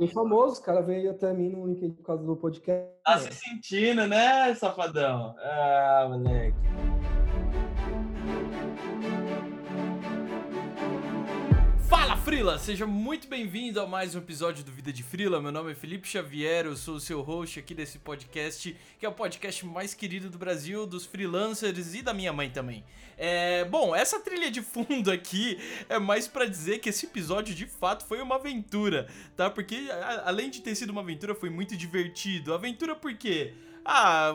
Bem famoso, o cara veio até mim no LinkedIn por causa do podcast. Tá se sentindo, né, safadão? Ah, moleque. Frila, seja muito bem-vindo a mais um episódio do Vida de Frila. Meu nome é Felipe Xavier, eu sou o seu host aqui desse podcast, que é o podcast mais querido do Brasil, dos freelancers e da minha mãe também. É, bom, essa trilha de fundo aqui é mais para dizer que esse episódio de fato foi uma aventura, tá? Porque a, além de ter sido uma aventura, foi muito divertido. Aventura por quê? Ah,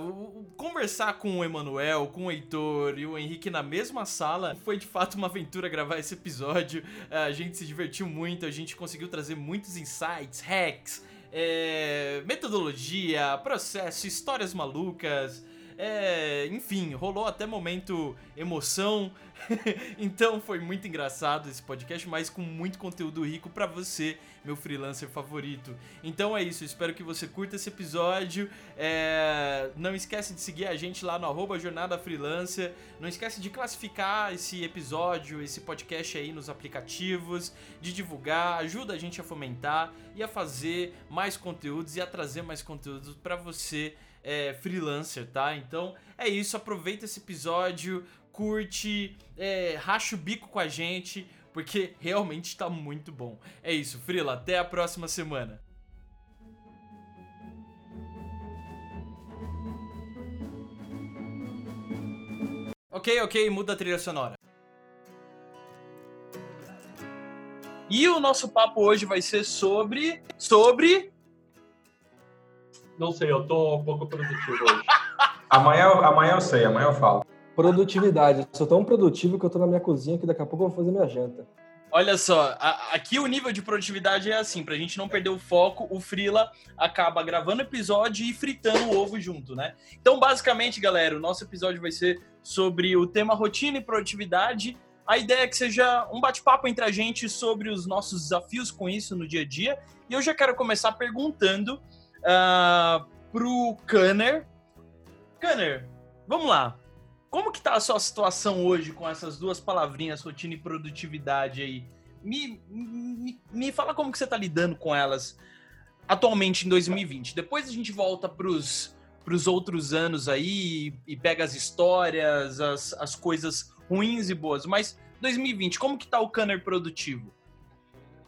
conversar com o Emanuel, com o Heitor e o Henrique na mesma sala foi de fato uma aventura gravar esse episódio. A gente se divertiu muito, a gente conseguiu trazer muitos insights, hacks, é, metodologia, processo, histórias malucas. É, enfim, rolou até momento emoção. então foi muito engraçado esse podcast, mas com muito conteúdo rico para você, meu freelancer favorito. Então é isso, espero que você curta esse episódio. É, não esquece de seguir a gente lá no arroba Jornada Freelancer. Não esquece de classificar esse episódio, esse podcast aí nos aplicativos, de divulgar, ajuda a gente a fomentar e a fazer mais conteúdos e a trazer mais conteúdos para você é, freelancer, tá? Então é isso, aproveita esse episódio, curte, é, racha o bico com a gente, porque realmente tá muito bom. É isso, Frila, até a próxima semana. Ok, ok, muda a trilha sonora. E o nosso papo hoje vai ser sobre. Sobre. Não sei, eu tô um pouco produtivo hoje. amanhã, amanhã eu sei, amanhã eu falo. Produtividade. Eu sou tão produtivo que eu tô na minha cozinha que daqui a pouco eu vou fazer minha janta. Olha só, a, aqui o nível de produtividade é assim, pra gente não perder o foco, o Frila acaba gravando episódio e fritando o ovo junto, né? Então, basicamente, galera, o nosso episódio vai ser sobre o tema rotina e produtividade. A ideia é que seja um bate-papo entre a gente sobre os nossos desafios com isso no dia a dia. E eu já quero começar perguntando uh, pro Kanner. Kanner, vamos lá. Como que tá a sua situação hoje com essas duas palavrinhas, rotina e produtividade aí? Me, me, me fala como que você tá lidando com elas atualmente em 2020. Depois a gente volta pros, pros outros anos aí e pega as histórias, as, as coisas ruins e boas. Mas 2020, como que tá o Kanner produtivo?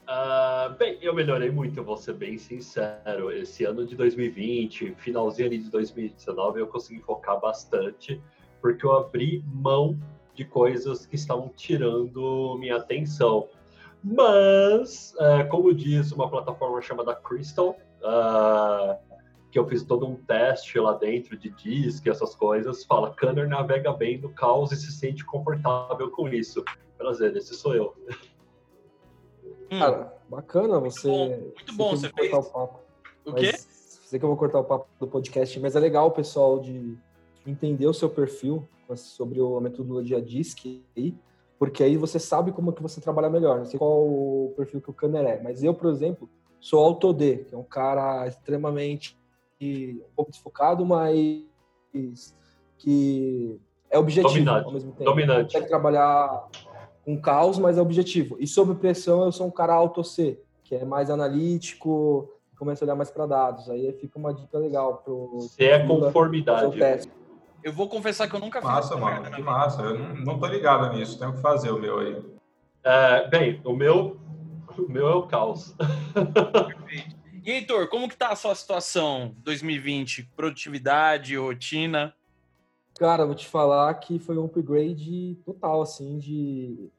Uh, bem, eu melhorei muito, vou ser bem sincero. Esse ano de 2020, finalzinho ali de 2019, eu consegui focar bastante, porque eu abri mão de coisas que estavam tirando minha atenção. Mas, uh, como diz uma plataforma chamada Crystal, uh, que eu fiz todo um teste lá dentro de disco e essas coisas, fala, Kanner navega bem no caos e se sente confortável com isso. Prazer, esse sou eu. Hum. Cara, bacana você. Muito bom, muito bom você fez. O, papo, o quê? Sei que eu vou cortar o papo do podcast, mas é legal, pessoal, de entender o seu perfil sobre a metodologia DISC aí, porque aí você sabe como que você trabalha melhor. Não sei qual o perfil que o Kanner é, mas eu, por exemplo, sou AutoD, que é um cara extremamente um pouco desfocado, mas que é objetivo Dominante. ao mesmo tempo. Dominante. Consegue trabalhar com caos, mas é objetivo. E sob pressão, eu sou um cara auto C, que é mais analítico, começa a olhar mais para dados. Aí fica uma dica legal pro. Você é conformidade. Eu vou confessar que eu nunca fiz. Massa, mano, que massa. Eu não, não tô ligado nisso, tenho que fazer o meu aí. É, bem, o meu, o meu é o caos. Perfeito. E Heitor, como que tá a sua situação 2020? Produtividade, rotina? Cara, vou te falar que foi um upgrade total, assim, de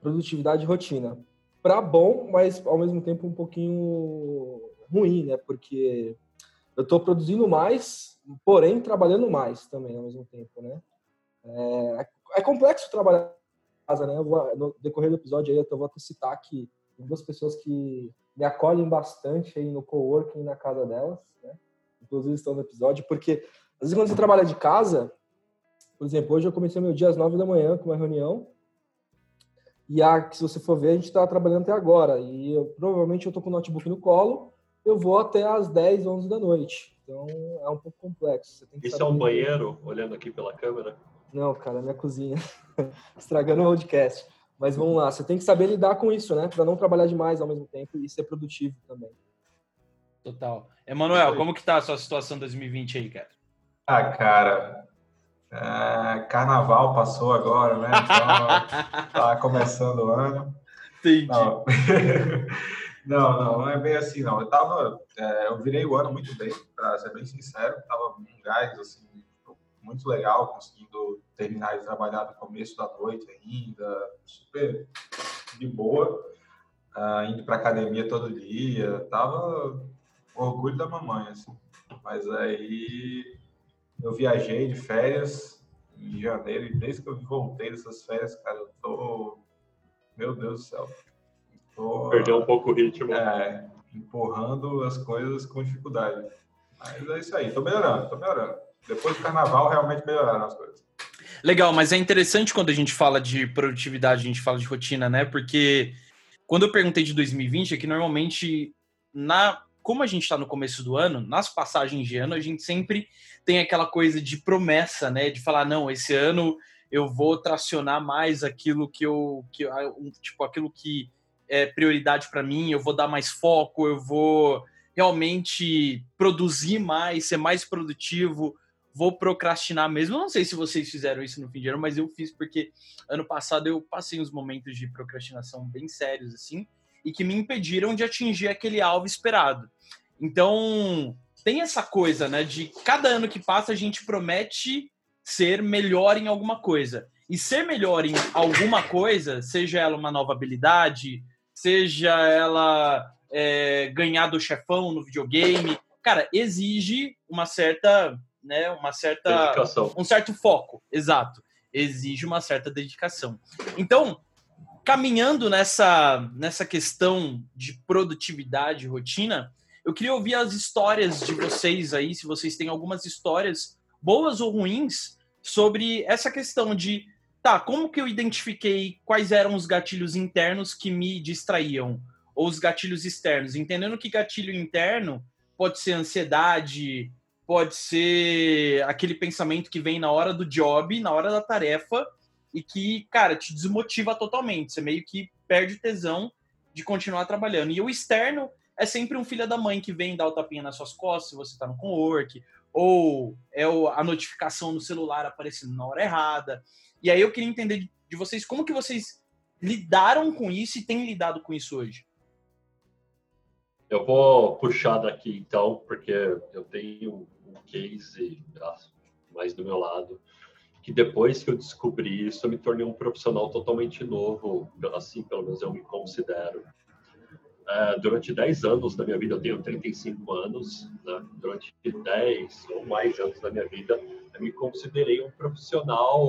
produtividade e rotina. Para bom, mas ao mesmo tempo um pouquinho ruim, né? Porque eu estou produzindo mais, porém trabalhando mais também ao mesmo tempo, né? É, é complexo trabalhar em casa, né? Vou, no decorrer do episódio aí eu vou até citar que duas pessoas que me acolhem bastante aí no coworking na casa delas, né? Inclusive estão no episódio, porque às vezes quando você trabalha de casa, por exemplo, hoje eu comecei meu dia às 9 da manhã com uma reunião. E a, se você for ver, a gente está trabalhando até agora. E eu, provavelmente eu estou com o notebook no colo, eu vou até às 10, 11 da noite. Então é um pouco complexo. Isso é um banheiro, olhando aqui pela câmera? Não, cara, é minha cozinha. Estragando o podcast. Mas vamos lá, você tem que saber lidar com isso, né? Para não trabalhar demais ao mesmo tempo e ser produtivo também. Total. Emanuel, como que tá a sua situação 2020 aí, cara? Ah, cara, é, carnaval passou agora, né? Então, tá começando o ano. Entendi. Não. não, não, não é bem assim, não. Eu tava, é, eu virei o ano muito bem, para ser bem sincero. Tava um gás, assim, muito legal, conseguindo terminar de trabalhar no começo da noite ainda, super de boa, uh, indo para academia todo dia, tava orgulho da mamãe, assim. Mas aí eu viajei de férias em janeiro e desde que eu voltei dessas férias, cara, eu tô, meu Deus do céu, tô, perdeu um pouco o ritmo, é, empurrando as coisas com dificuldade. Mas é isso aí, tô melhorando, tô melhorando. Depois do carnaval, realmente melhoraram as coisas. Legal, mas é interessante quando a gente fala de produtividade, a gente fala de rotina, né? Porque quando eu perguntei de 2020, é que normalmente, na, como a gente está no começo do ano, nas passagens de ano, a gente sempre tem aquela coisa de promessa, né? De falar, não, esse ano eu vou tracionar mais aquilo que eu, que, tipo, aquilo que é prioridade para mim, eu vou dar mais foco, eu vou realmente produzir mais, ser mais produtivo, vou procrastinar mesmo. Eu não sei se vocês fizeram isso no fim de ano, mas eu fiz porque ano passado eu passei uns momentos de procrastinação bem sérios, assim, e que me impediram de atingir aquele alvo esperado. Então, tem essa coisa, né, de cada ano que passa a gente promete ser melhor em alguma coisa. E ser melhor em alguma coisa, seja ela uma nova habilidade, seja ela é, ganhar do chefão no videogame, cara, exige uma certa né, uma certa dedicação. um certo foco, exato. Exige uma certa dedicação. Então, caminhando nessa nessa questão de produtividade, rotina, eu queria ouvir as histórias de vocês aí, se vocês têm algumas histórias boas ou ruins sobre essa questão de tá, como que eu identifiquei quais eram os gatilhos internos que me distraíam ou os gatilhos externos, entendendo que gatilho interno pode ser ansiedade, pode ser aquele pensamento que vem na hora do job, na hora da tarefa, e que, cara, te desmotiva totalmente. Você meio que perde tesão de continuar trabalhando. E o externo é sempre um filho da mãe que vem dar o tapinha nas suas costas se você está no co-work, ou é a notificação no celular aparecendo na hora errada. E aí eu queria entender de vocês como que vocês lidaram com isso e têm lidado com isso hoje. Eu vou puxar daqui então, porque eu tenho um case mais do meu lado, que depois que eu descobri isso, eu me tornei um profissional totalmente novo, assim pelo menos eu me considero. É, durante 10 anos da minha vida, eu tenho 35 anos, né? durante 10 ou mais anos da minha vida, eu me considerei um profissional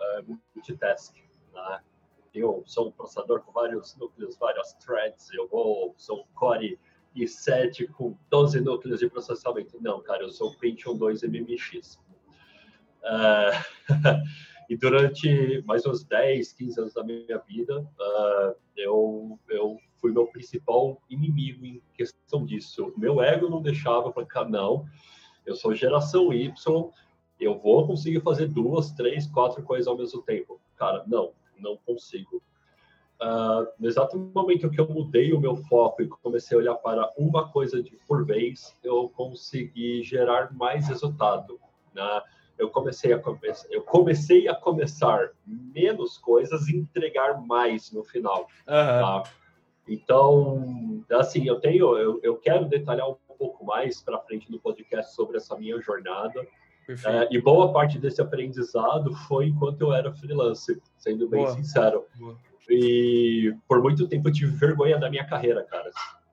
é, multitask. Né? Eu sou um processador com vários núcleos, várias threads, eu vou, sou um core e 7 com 12 núcleos de processamento. Não, cara, eu sou o Pentium 2 MMX. Uh, e durante mais uns 10, 15 anos da minha vida, uh, eu, eu fui meu principal inimigo em questão disso. Meu ego não deixava para cá, não, eu sou geração Y, eu vou conseguir fazer duas, três, quatro coisas ao mesmo tempo. Cara, não, não consigo. Uh, no exato momento que eu mudei o meu foco e comecei a olhar para uma coisa de por vez, eu consegui gerar mais resultado. Né? Eu comecei a começar, eu comecei a começar menos coisas e entregar mais no final. Uhum. Tá? Então, assim, eu tenho, eu, eu quero detalhar um pouco mais para frente no podcast sobre essa minha jornada. Uh, e boa parte desse aprendizado foi enquanto eu era freelancer, sendo bem boa. sincero. Boa e por muito tempo eu tive vergonha da minha carreira, cara.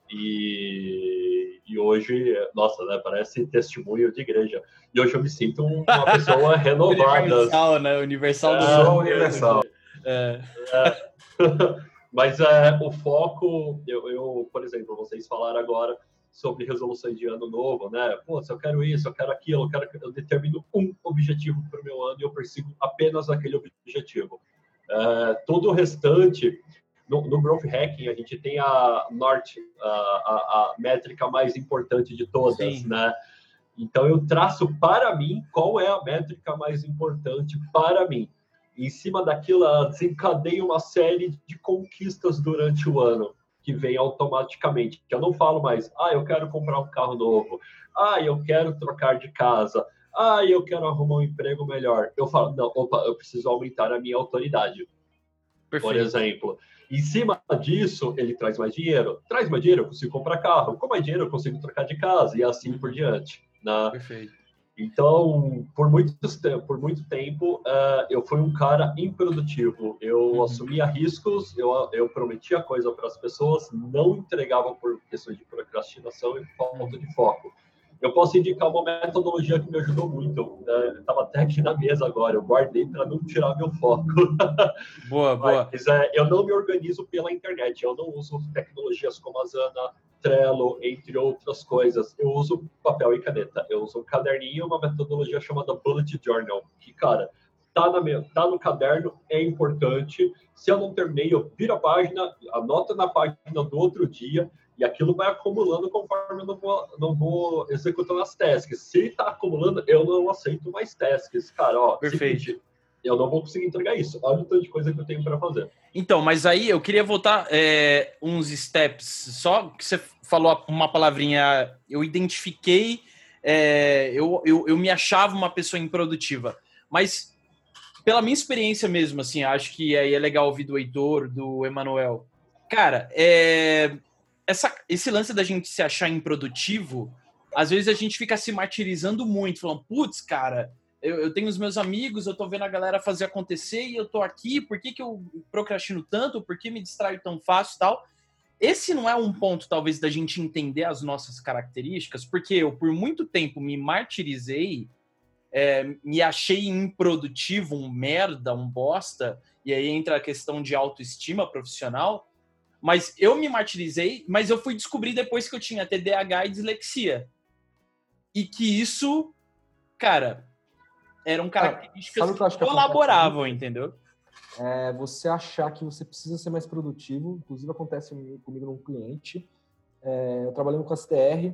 E, e hoje, nossa, né, parece testemunho de igreja. E hoje eu me sinto uma pessoa renovada. Universal, né? Universal do é, Universal. É. é. Mas é, o foco, eu, eu, por exemplo, vocês falaram agora sobre resoluções de ano novo, né? Pô, se eu quero isso, eu quero aquilo, eu, quero, eu determino um objetivo para o meu ano e eu persigo apenas aquele objetivo. Uh, todo o restante, no, no, Growth Hacking, a gente tem a Norte, a, a, a métrica mais importante de todas, Sim. né? Então, eu traço para mim qual é a métrica mais importante para mim. Em cima daquilo, desencadeia uma série de conquistas durante o ano, que vem automaticamente. Eu não falo mais, ah, eu quero comprar um carro novo, ah, eu quero trocar de casa, ah, eu quero arrumar um emprego melhor. Eu falo, não, opa, eu preciso aumentar a minha autoridade. Perfeito. Por exemplo. Em cima disso, ele traz mais dinheiro. Traz mais dinheiro, eu consigo comprar carro. Com mais dinheiro, eu consigo trocar de casa e assim por diante. Né? Perfeito. Então, por muito, por muito tempo, uh, eu fui um cara improdutivo. Eu uhum. assumia riscos, eu, eu prometia coisa para as pessoas, não entregava por questões de procrastinação e falta de foco. Eu posso indicar uma metodologia que me ajudou muito. Estava até aqui na mesa agora, eu guardei para não tirar meu foco. Boa, boa. Mas é, eu não me organizo pela internet, eu não uso tecnologias como a Zana, Trello, entre outras coisas. Eu uso papel e caneta. Eu uso um caderninho, uma metodologia chamada Bullet Journal, que, cara, tá, na minha, tá no caderno, é importante. Se eu não terminei, eu viro a página, anota na página do outro dia, e aquilo vai acumulando conforme eu não vou, não vou executando as tasks. Se está acumulando, eu não aceito mais tasks. Cara, ó, Perfeito. Seguinte, eu não vou conseguir entregar isso. Olha o tanto de coisa que eu tenho para fazer. Então, mas aí eu queria voltar é, uns steps. Só que você falou uma palavrinha, eu identifiquei, é, eu, eu, eu me achava uma pessoa improdutiva. Mas, pela minha experiência mesmo, assim, acho que aí é legal ouvir do Heitor, do Emanuel. Cara, é, essa, esse lance da gente se achar improdutivo, às vezes a gente fica se martirizando muito, falando, putz, cara, eu, eu, tenho os meus amigos, eu tô vendo a galera fazer acontecer e eu tô aqui, por que, que eu procrastino tanto? Por que me distraio tão fácil e tal? Esse não é um ponto, talvez, da gente entender as nossas características, porque eu, por muito tempo, me martirizei, é, me achei improdutivo, um merda, um bosta, e aí entra a questão de autoestima profissional, mas eu me martirizei, mas eu fui descobrir depois que eu tinha TDAH e dislexia. E que isso, cara, eram características que, que colaboravam, entendeu? É você achar que você precisa ser mais produtivo. Inclusive, acontece comigo num cliente. É, eu trabalhando com a STR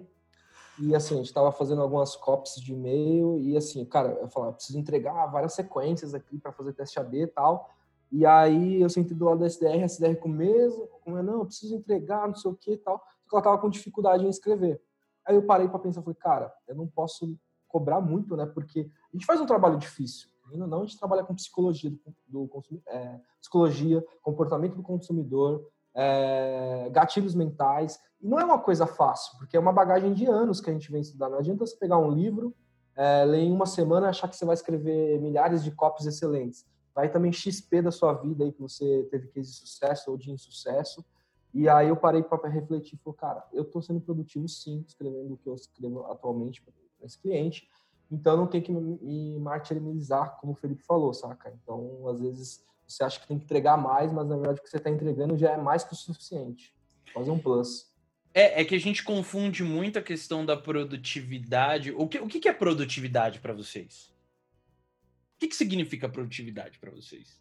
e, assim, a gente estava fazendo algumas copies de e-mail e, assim, cara, eu falava, preciso entregar várias sequências aqui para fazer teste AB e tal. E aí eu senti do lado da SDR, a SDR com mesmo, como não, eu preciso entregar, não sei o que e tal. Só que ela tava com dificuldade em escrever. Aí eu parei para pensar, falei, cara, eu não posso cobrar muito, né? Porque a gente faz um trabalho difícil. Ainda não, a gente trabalha com psicologia do, do é, psicologia, comportamento do consumidor, é, gatilhos mentais. E não é uma coisa fácil, porque é uma bagagem de anos que a gente vem estudar. Não adianta você pegar um livro, é, ler em uma semana e achar que você vai escrever milhares de copies excelentes. Vai também XP da sua vida aí que você teve case de sucesso ou de insucesso. E aí eu parei para refletir falei, cara, eu estou sendo produtivo sim, escrevendo o que eu escrevo atualmente para esse cliente. Então não tem que me martirizar, como o Felipe falou, saca? Então, às vezes, você acha que tem que entregar mais, mas na verdade o que você está entregando já é mais que o suficiente. Fazer um plus. É, é que a gente confunde muito a questão da produtividade. O que, o que é produtividade para vocês? O que, que significa produtividade para vocês?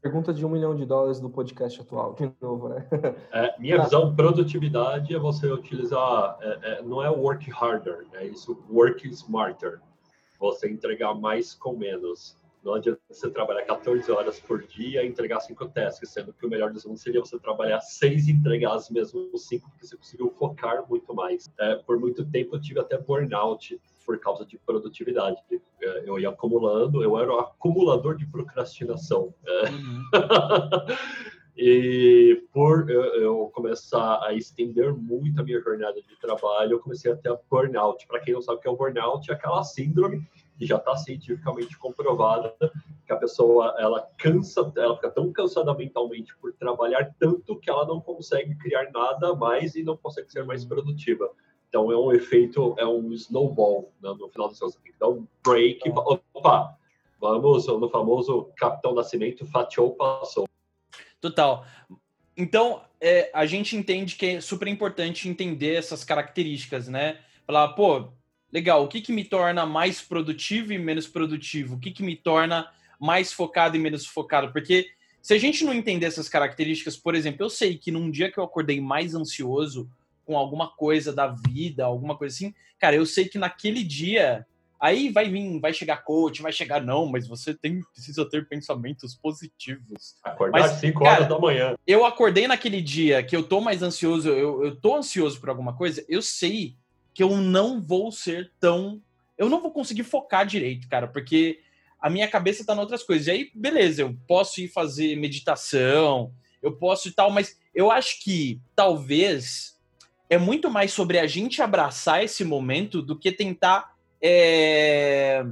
Pergunta de um milhão de dólares do podcast atual, de novo, né? É, minha visão, produtividade é você utilizar, é, é, não é work harder, é isso, work smarter. Você entregar mais com menos. Não adianta você trabalhar 14 horas por dia e entregar cinco tasks, sendo que o melhor dos mundos seria você trabalhar seis e entregar as mesmas cinco, porque você conseguiu focar muito mais. É, por muito tempo eu tive até burnout por causa de produtividade. É, eu ia acumulando, eu era o acumulador de procrastinação. É. Uhum. e por eu começar a estender muito a minha jornada de trabalho, eu comecei a ter burnout. Para quem não sabe o que é o burnout, é aquela síndrome que já está cientificamente comprovada que a pessoa ela cansa, ela fica tão cansada mentalmente por trabalhar tanto que ela não consegue criar nada mais e não consegue ser mais uhum. produtiva. Então é um efeito, é um snowball né? no final do seu tem que dar um break. E, opa, vamos no famoso Capitão Nascimento, fatiou, passou. Total. Então, é, a gente entende que é super importante entender essas características, né? Falar, pô, legal, o que, que me torna mais produtivo e menos produtivo? O que, que me torna mais focado e menos focado? Porque se a gente não entender essas características, por exemplo, eu sei que num dia que eu acordei mais ansioso, com alguma coisa da vida, alguma coisa assim, cara, eu sei que naquele dia Aí vai vir, vai chegar coach, vai chegar, não, mas você tem, precisa ter pensamentos positivos. Acordar às 5 horas da manhã. Eu acordei naquele dia que eu tô mais ansioso, eu, eu tô ansioso por alguma coisa, eu sei que eu não vou ser tão. Eu não vou conseguir focar direito, cara, porque a minha cabeça tá em outras coisas. E aí, beleza, eu posso ir fazer meditação, eu posso e tal, mas eu acho que talvez é muito mais sobre a gente abraçar esse momento do que tentar é,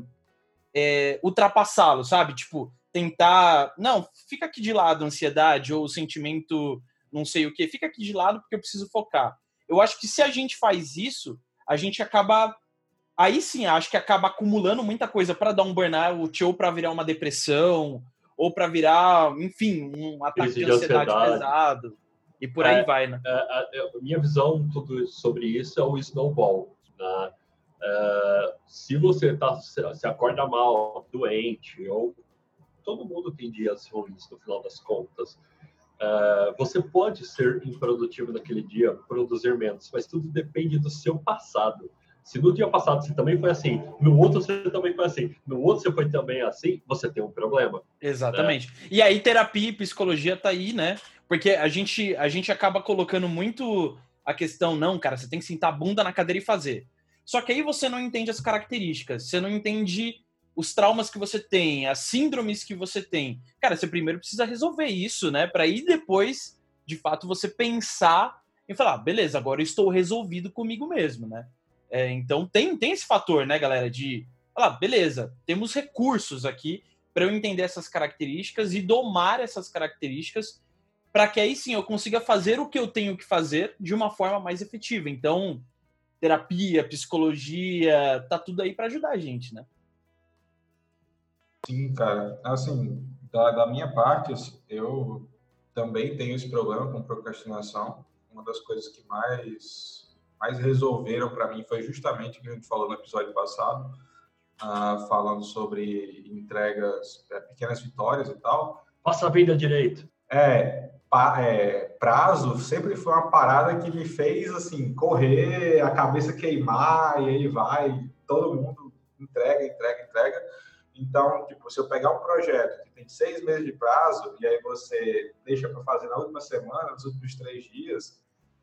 é, ultrapassá-lo, sabe? Tipo, tentar. Não, fica aqui de lado a ansiedade ou o sentimento, não sei o que, fica aqui de lado porque eu preciso focar. Eu acho que se a gente faz isso, a gente acaba. Aí sim, acho que acaba acumulando muita coisa para dar um burnout ou para virar uma depressão ou para virar, enfim, um ataque de ansiedade, ansiedade, pesado. E por é, aí vai, né? É, a, é, minha visão sobre isso é o snowball. Né? Uh, se você tá, se acorda mal, doente, ou todo mundo tem dias ruins no final das contas, uh, você pode ser improdutivo naquele dia, produzir menos, mas tudo depende do seu passado. Se no dia passado você também foi assim, no outro você também foi assim, no outro você foi também assim, você tem um problema. Exatamente. Né? E aí terapia e psicologia tá aí, né? Porque a gente, a gente acaba colocando muito a questão, não, cara, você tem que sentar a bunda na cadeira e fazer. Só que aí você não entende as características, você não entende os traumas que você tem, as síndromes que você tem. Cara, você primeiro precisa resolver isso, né? Para ir depois, de fato, você pensar e falar, ah, beleza, agora eu estou resolvido comigo mesmo, né? É, então tem, tem esse fator, né, galera, de falar, beleza, temos recursos aqui para eu entender essas características e domar essas características para que aí sim eu consiga fazer o que eu tenho que fazer de uma forma mais efetiva. Então, terapia, psicologia, tá tudo aí para ajudar a gente, né? Sim, cara. Assim, da, da minha parte, eu também tenho esse problema com procrastinação. Uma das coisas que mais, mais resolveram para mim foi justamente o que a gente falou no episódio passado, uh, falando sobre entregas, é, pequenas vitórias e tal. Passa a vida direito. É, é, prazo sempre foi uma parada que me fez assim correr, a cabeça queimar e aí vai, todo mundo entrega, entrega, entrega. Então, tipo, se eu pegar um projeto que tem seis meses de prazo e aí você deixa para fazer na última semana, nos últimos três dias,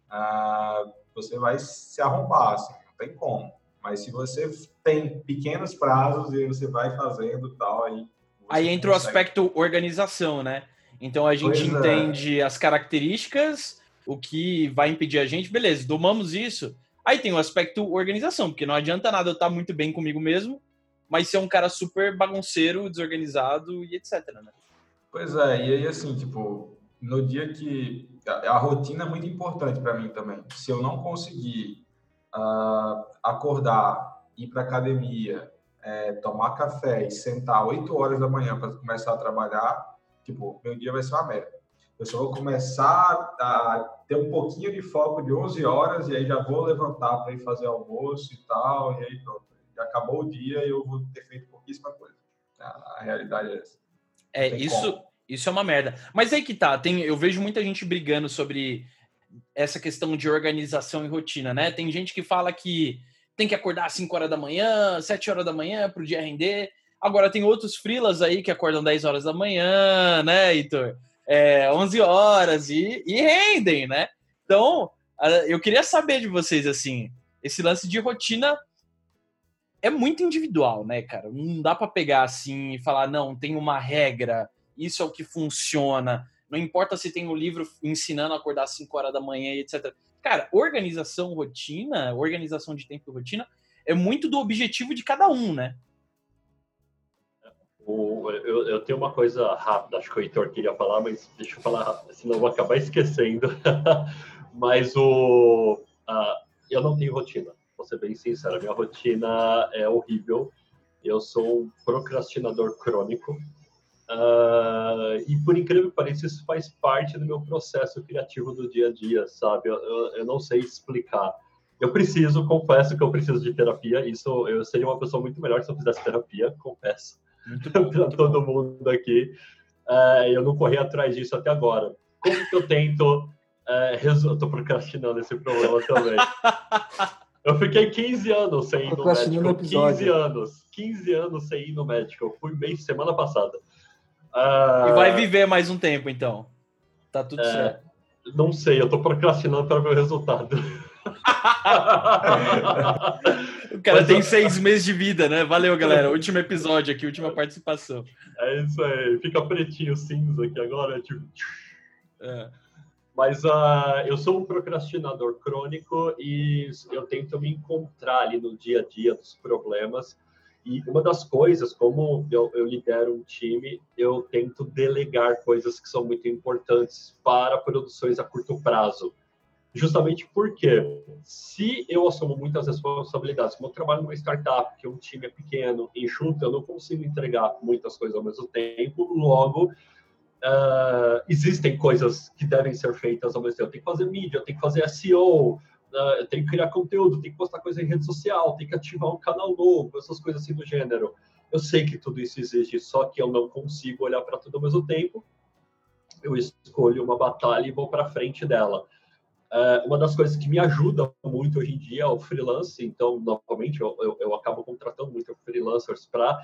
ah, você vai se arrombar, assim, não tem como. Mas se você tem pequenos prazos e você vai fazendo tal, aí. Aí entra consegue... o aspecto organização, né? Então a gente pois é. entende é. as características, o que vai impedir a gente, beleza, domamos isso. Aí tem o aspecto organização, porque não adianta nada eu estar muito bem comigo mesmo, mas ser um cara super bagunceiro, desorganizado e etc, né? Pois é, e aí assim, tipo, no dia que a, a rotina é muito importante para mim também. Se eu não conseguir uh, acordar, ir para academia, é, tomar café e sentar 8 horas da manhã para começar a trabalhar, Tipo, meu dia vai ser uma merda. Eu só vou começar a ter um pouquinho de foco de 11 horas e aí já vou levantar para ir fazer almoço e tal, e aí pronto. Já acabou o dia e eu vou ter feito pouquíssima coisa. A, a realidade é essa. É, isso, isso é uma merda. Mas aí que tá, tem, eu vejo muita gente brigando sobre essa questão de organização e rotina, né? Tem gente que fala que tem que acordar às 5 horas da manhã, 7 horas da manhã para o dia render. Agora tem outros frilas aí que acordam 10 horas da manhã, né, Heitor? É, 11 horas e, e rendem, né? Então, eu queria saber de vocês, assim, esse lance de rotina é muito individual, né, cara? Não dá para pegar assim e falar, não, tem uma regra, isso é o que funciona. Não importa se tem um livro ensinando a acordar às 5 horas da manhã e etc. Cara, organização, rotina, organização de tempo rotina é muito do objetivo de cada um, né? O, eu, eu, tenho uma coisa rápida, acho que o Heitor queria falar, mas deixa eu falar senão eu vou acabar esquecendo. mas o, eu não tenho rotina, vou ser bem sincero, minha rotina é horrível. Eu sou um procrastinador crônico. Uh, e por incrível que pareça, isso faz parte do meu processo criativo do dia a dia, sabe? Eu, eu, eu não sei explicar. Eu preciso, confesso que eu preciso de terapia. Isso eu seria uma pessoa muito melhor se eu fizesse terapia, confesso para todo mundo aqui. Uh, eu não corri atrás disso até agora. Como que eu tento uh, resolver? Estou procrastinando esse problema também. Eu fiquei 15 anos sem ir no médico. o episódio. 15 anos. 15 anos sem ir no médico. Eu fui mês semana passada. Ah, E vai viver mais um tempo, então. Tá tudo É. certo. Não sei, eu tô procrastinando para ver o resultado. O cara Mas tem eu- seis meses de vida, né? Valeu, galera. Último episódio aqui, última participação. é isso aí. Fica pretinho cinza aqui agora. Tipo... É. Mas ah, eu sou um procrastinador crônico e eu tento me encontrar ali no dia a dia dos problemas. E uma das coisas, como eu, eu lidero um time, eu tento delegar coisas que são muito importantes para produções a curto prazo. Justamente porque, se eu assumo muitas responsabilidades, como eu trabalho numa startup, que um time é pequeno, enxuto, eu não consigo entregar muitas coisas ao mesmo tempo, logo ah, existem coisas que devem ser feitas ao mesmo tempo. Tem que fazer mídia, tem que fazer SEO, ah, tem que criar conteúdo, tem que postar coisa em rede social, tem que ativar um canal novo, essas coisas assim do gênero. Eu sei que tudo isso existe, só que eu não consigo olhar para tudo ao mesmo tempo. Eu escolho uma batalha e vou para frente dela. Ah, uma das coisas que me ajuda muito hoje em dia é o freelance, então, novamente, eu, eu, eu acabo contratando muito freelancers para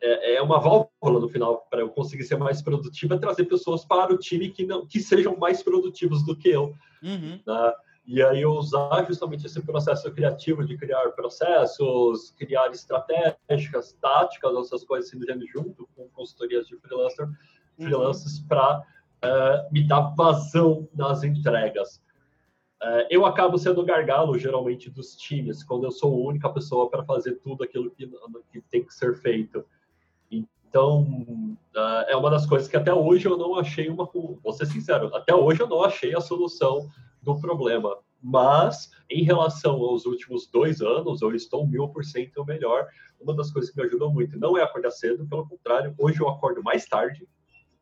é, é uma válvula no final para eu conseguir ser mais produtivo, é trazer pessoas para o time que não que sejam mais produtivos do que eu, Uhum. né? E aí eu usar justamente esse processo criativo de criar processos, criar estratégicas, táticas, essas coisas assim do gênero junto com consultorias de freelancer, freelancers para me dar vazão nas entregas. Eh, eu acabo sendo gargalo, geralmente, dos times, quando eu sou a única pessoa para fazer tudo aquilo que, que tem que ser feito. Então, eh, é uma das coisas que até hoje eu não achei uma. Vou ser sincero, até hoje eu não achei a solução do problema. Mas, em relação aos últimos dois anos, eu estou mil por cento melhor. Uma das coisas que me ajudou muito não é acordar cedo, pelo contrário, hoje eu acordo mais tarde.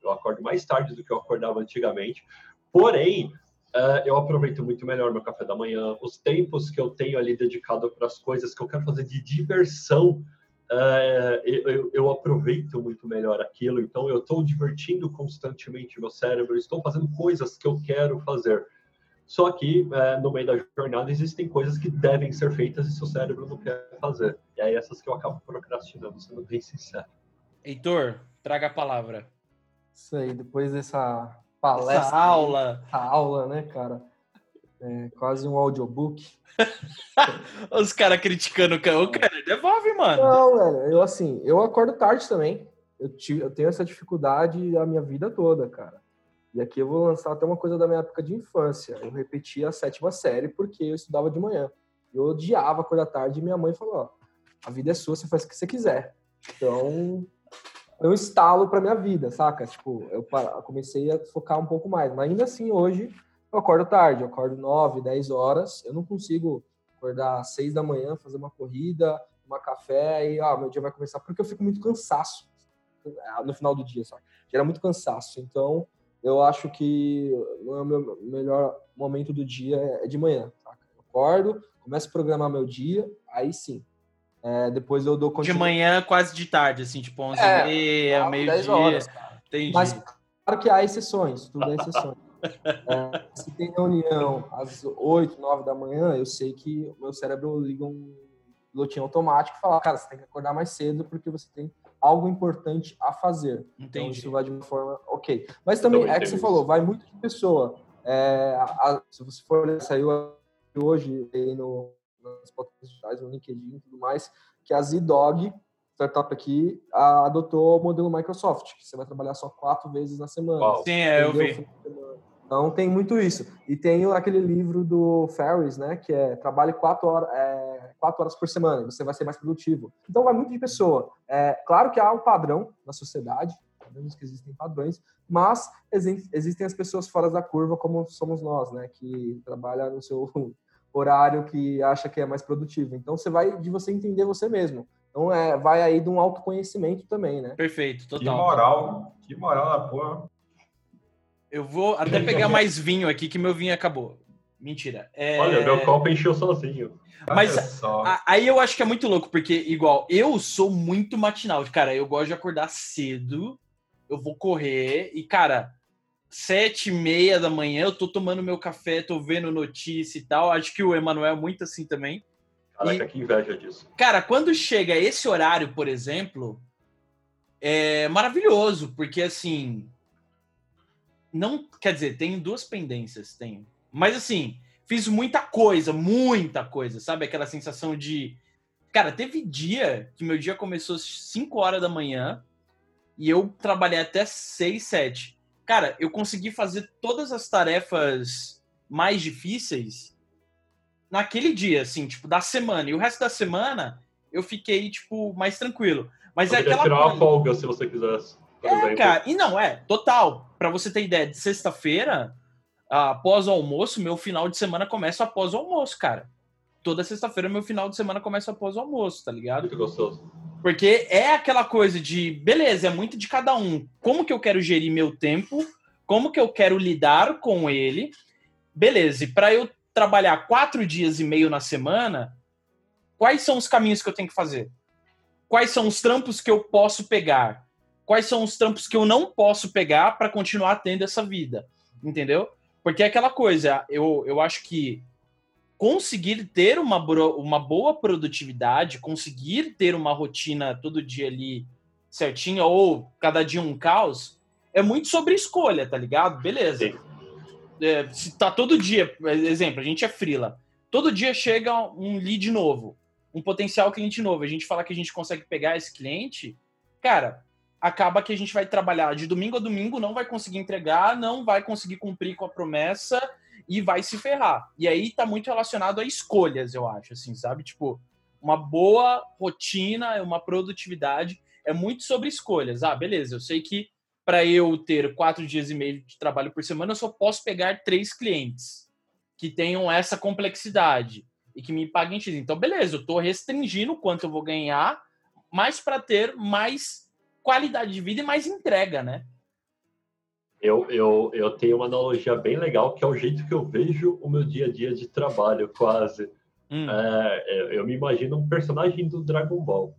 Eu acordo mais tarde do que eu acordava antigamente. Porém, eh, eu aproveito muito melhor meu café da manhã. Os tempos que eu tenho ali dedicado para as coisas que eu quero fazer de diversão, eh, eu, eu- eu aproveito muito melhor aquilo. Então, eu estou divertindo constantemente meu cérebro, estou fazendo coisas que eu quero fazer. Só que, eh, no meio da jornada, existem coisas que devem ser feitas e seu cérebro não quer fazer. E é essas que eu acabo procrastinando, sendo bem sincero. Heitor, traga a palavra. Isso aí, depois dessa palestra. Essa aula. Essa aula, né, cara? É quase um audiobook. Os caras criticando o cara. Ô, cara, devolve, mano. Não, velho, eu assim, eu acordo tarde também. Eu, tive, eu tenho essa dificuldade a minha vida toda, cara. E aqui eu vou lançar até uma coisa da minha época de infância. Eu repeti a sétima série porque eu estudava de manhã. Eu odiava acordar tarde e minha mãe falou: ó, a vida é sua, você faz o que você quiser. Então, foi um estalo pra minha vida, saca? Tipo, eu comecei a focar um pouco mais. Mas ainda assim, hoje, eu acordo tarde. Eu acordo 9, 10 horas. Eu não consigo acordar às 6 da manhã, fazer uma corrida, tomar café e, ah, meu dia vai começar. Porque eu fico muito cansaço ah, no final do dia, sabe? Gera muito cansaço. Então, eu acho que o meu melhor momento do dia é de manhã, saca? Eu acordo, começo a programar meu dia, aí sim. É, depois eu dou De continu- manhã, quase de tarde, assim, tipo 11 É, e meia, 10 meio-dia. horas, cara. Entendi. Mas claro que há exceções, tudo é exceções. É, se tem reunião às 8, 9 da manhã, eu sei que o meu cérebro liga um pilotinho automático e fala, cara, você tem que acordar mais cedo porque você tem algo importante a fazer. Então Entendi. isso vai de uma forma ok. Mas também Também é que você falou, vai muito de pessoa. É, a- se você for olhar, saiu hoje aí no, nas plataformas digitais, no LinkedIn e tudo mais, que a Z-Dog, startup aqui, a- adotou o modelo Microsoft, que você vai trabalhar só quatro vezes na semana. Uau. Sim, é, eu vi. Fim de semana. Então tem muito isso. E tem aquele livro do Ferris, né? Que é trabalhe quatro horas, é, quatro horas por semana, e você vai ser mais produtivo. Então vai muito de pessoa. É, claro que há um padrão na sociedade, sabemos que existem padrões, mas exi- existem as pessoas fora da curva, como somos nós, né? Que trabalha no seu horário que acha que é mais produtivo. Então você vai de você entender você mesmo. Então é, vai aí de um autoconhecimento também, né? Perfeito, Que total. moral, que moral na porra. Eu vou até pegar mais vinho aqui, que meu vinho acabou. Mentira. É, Olha, meu copo encheu sozinho. Mas a- Aí eu acho que é muito louco, porque, igual, eu sou muito matinal. Cara, eu gosto de acordar cedo, eu vou correr e, cara, sete e meia da manhã, eu tô tomando meu café, tô vendo notícia e tal. Acho que o Emanuel é muito assim também. Caraca, E- que inveja disso. Cara, quando chega esse horário, por exemplo, é maravilhoso, porque assim. Não. Quer dizer, tem duas pendências, tem. Mas assim, fiz muita coisa, muita coisa, sabe? Aquela sensação de. Cara, teve dia que meu dia começou às 5 horas da manhã e eu trabalhei até 6, 7. Cara, eu consegui fazer todas as tarefas mais difíceis naquele dia, assim, tipo, da semana. E o resto da semana eu fiquei, tipo, mais tranquilo. Mas é Poderia aquela tirar uma folga se você quisesse, É, exemplo. cara, e não, é, total. Pra você ter ideia, de sexta-feira, após o almoço, meu final de semana começa após o almoço, cara. Toda sexta-feira, meu final de semana começa após o almoço, tá ligado? Muito gostoso. Porque é aquela coisa de, beleza, é muito de cada um. Como que eu quero gerir meu tempo? Como que eu quero lidar com ele? Beleza, e para eu trabalhar quatro dias e meio na semana, quais são os caminhos que eu tenho que fazer? Quais são os trampos que eu posso pegar? Quais são os trampos que eu não posso pegar para continuar tendo essa vida? Entendeu? Porque é aquela coisa, eu, eu acho que conseguir ter uma, uma boa produtividade, conseguir ter uma rotina todo dia ali certinha, ou cada dia um caos, é muito sobre escolha, tá ligado? Beleza. É, se tá todo dia, exemplo, a gente é frila, todo dia chega um lead novo, um potencial cliente novo, a gente fala que a gente consegue pegar esse cliente, cara, acaba que a gente vai trabalhar de domingo a domingo, não vai conseguir entregar, não vai conseguir cumprir com a promessa e vai se ferrar. E aí tá muito relacionado a escolhas, eu acho, assim, sabe? Tipo, uma boa rotina, uma produtividade é muito sobre escolhas. Ah, beleza, eu sei que para eu ter quatro dias e meio de trabalho por semana, eu só posso pegar três clientes que tenham essa complexidade e que me paguem X. Então, beleza, eu estou restringindo quanto eu vou ganhar, mas para ter mais qualidade de vida e mais entrega, né? Eu, eu, eu tenho uma analogia bem legal, que é o jeito que eu vejo o meu dia a dia de trabalho, quase. Hum. É, eu- eu me imagino um personagem do Dragon Ball.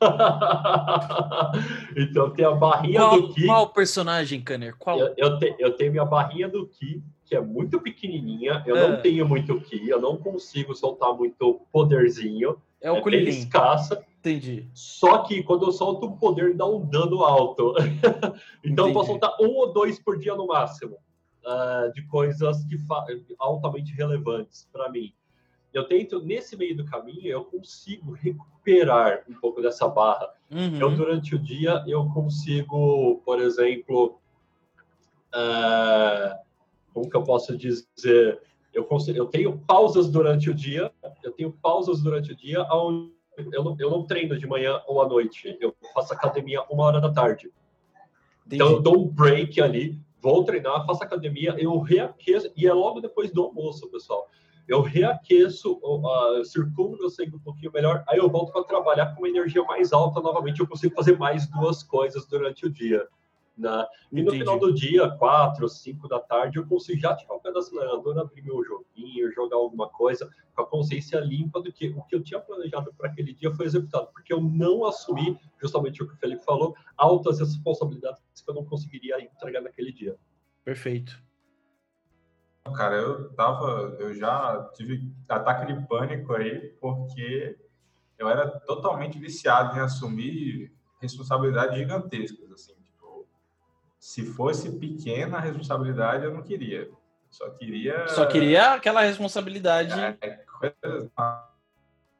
então tem a barrinha Qual, do Ki. qual personagem, Kanner? Qual? Eu, eu, te- eu tenho minha barrinha do Ki, que é muito pequenininha. Eu Ah. não tenho muito Ki, eu não consigo soltar muito poderzinho. É o bem Kuririn. escassa. Entendi. Só que quando eu solto um poder, dá um dano alto. então eu posso Entendi. soltar um ou dois por dia no máximo. ah, de coisas fa- altamente relevantes para mim. Eu tento, nesse meio do caminho, eu consigo recuperar um pouco dessa barra. Uhum. Eu, durante o dia, eu consigo, por exemplo, ah, como que eu posso dizer? Eu, consigo, eu tenho pausas durante o dia, eu tenho pausas durante o dia onde eu não, eu não treino de manhã ou à noite, eu faço academia uma hora da tarde. Então eu dou um break ali, vou treinar, faço academia, eu reaqueço, e é logo depois do almoço, pessoal. Eu reaqueço, uh, circulo meu sangue um pouquinho melhor, aí eu volto para trabalhar com uma energia mais alta novamente, eu consigo fazer mais duas coisas durante o dia. Né? E no final do dia, quatro, cinco da tarde, eu consigo já tirar o pé do acelerador, abrir meu joguinho, jogar alguma coisa, com a consciência limpa do que o que eu tinha planejado para aquele dia foi executado, porque eu não assumi, justamente o que o Felipe falou, altas responsabilidades que eu não conseguiria entregar naquele dia. Perfeito. Cara, eu tava, eu já tive ataque de pânico aí, porque eu era totalmente viciado em assumir responsabilidades gigantescas, assim, se fosse pequena a responsabilidade, eu não queria. Só queria. Só queria aquela responsabilidade. É.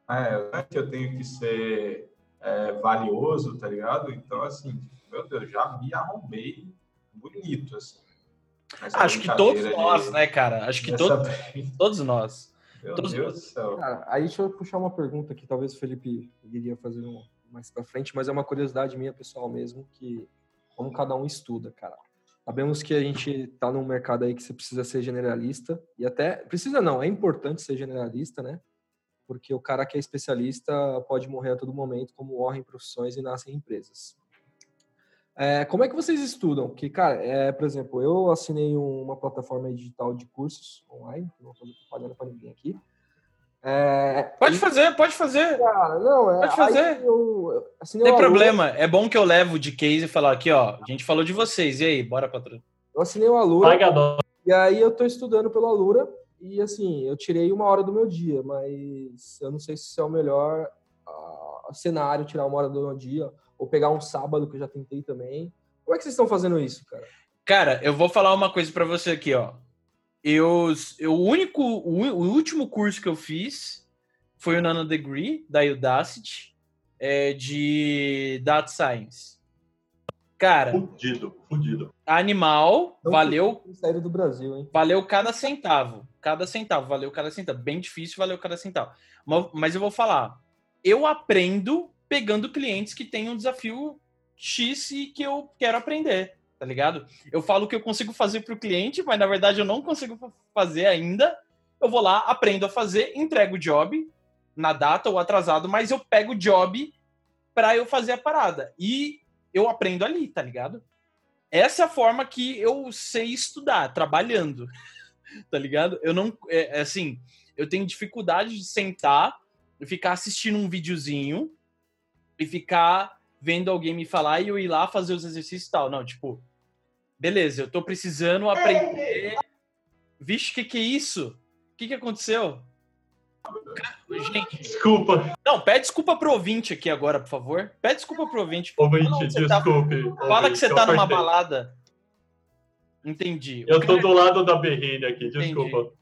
É, que eu tenho que ser é, valioso, tá ligado? Então, assim, meu Deus, já me arrombei bonito, assim. Acho que todos nós, de- né, cara? Acho que todos, todos nós. Meu todos Deus nós. do céu. Cara, aí deixa eu puxar uma pergunta que talvez o Felipe iria fazer mais pra frente, mas é uma curiosidade minha pessoal mesmo, que como cada um estuda, cara. Sabemos que a gente tá num mercado aí que você precisa ser generalista, e até, precisa não, é importante ser generalista, né? Porque o cara que é especialista pode morrer a todo momento, como morrem profissões e nascem empresas. É, como é que vocês estudam? Que, cara, é, por exemplo, eu assinei um- uma plataforma digital de cursos online, não vou fazer propaganda para ninguém aqui. É, Pode e, fazer, pode fazer. Cara, não, é, Pode fazer. Eu, assinei Não tem problema. É bom que eu levo de case e falar aqui, ó. A gente falou de vocês. E aí, bora, patrão? Eu assinei o Alura. Paga nós. E aí eu tô estudando pelo Alura. E assim, eu tirei uma hora do meu dia, mas eu não sei se é o melhor uh, cenário tirar uma hora do meu dia, ou pegar um sábado que eu já tentei também. Como é que vocês estão fazendo isso, cara? Cara, eu vou falar uma coisa para você aqui, ó. Eu, eu o único, o, o, último curso que eu fiz foi o Nano Degree da Udacity é, de Data Science. Cara, fudido, fudido. Animal, Não valeu. Saíram do Brasil, hein? Valeu cada centavo, cada centavo, valeu cada centavo. Bem difícil, valeu cada centavo. Mas, mas eu vou falar, eu aprendo pegando clientes que têm um desafio X e que eu quero aprender tá ligado? Eu falo que eu consigo fazer para o cliente, mas na verdade eu não consigo fazer ainda. Eu vou lá, aprendo a fazer, entrego o job na data ou atrasado, mas eu pego o job para eu fazer a parada. E eu aprendo ali, tá ligado? Essa é a forma que eu sei estudar, trabalhando. tá ligado? Eu não. É, é, assim, eu tenho dificuldade de sentar e ficar assistindo um videozinho e ficar vendo alguém me falar e eu ir lá fazer os exercícios e tal. Não, tipo, beleza, eu tô precisando aprender. Vixe, o que, que é isso? O que, que aconteceu? Gente. Desculpa. Não, pede desculpa pro ouvinte aqui agora, por favor. Pede desculpa pro ouvinte. Ouvinte, desculpe. Tá... Fala que você tá numa balada. Entendi. Eu tô do lado da berrina aqui, desculpa.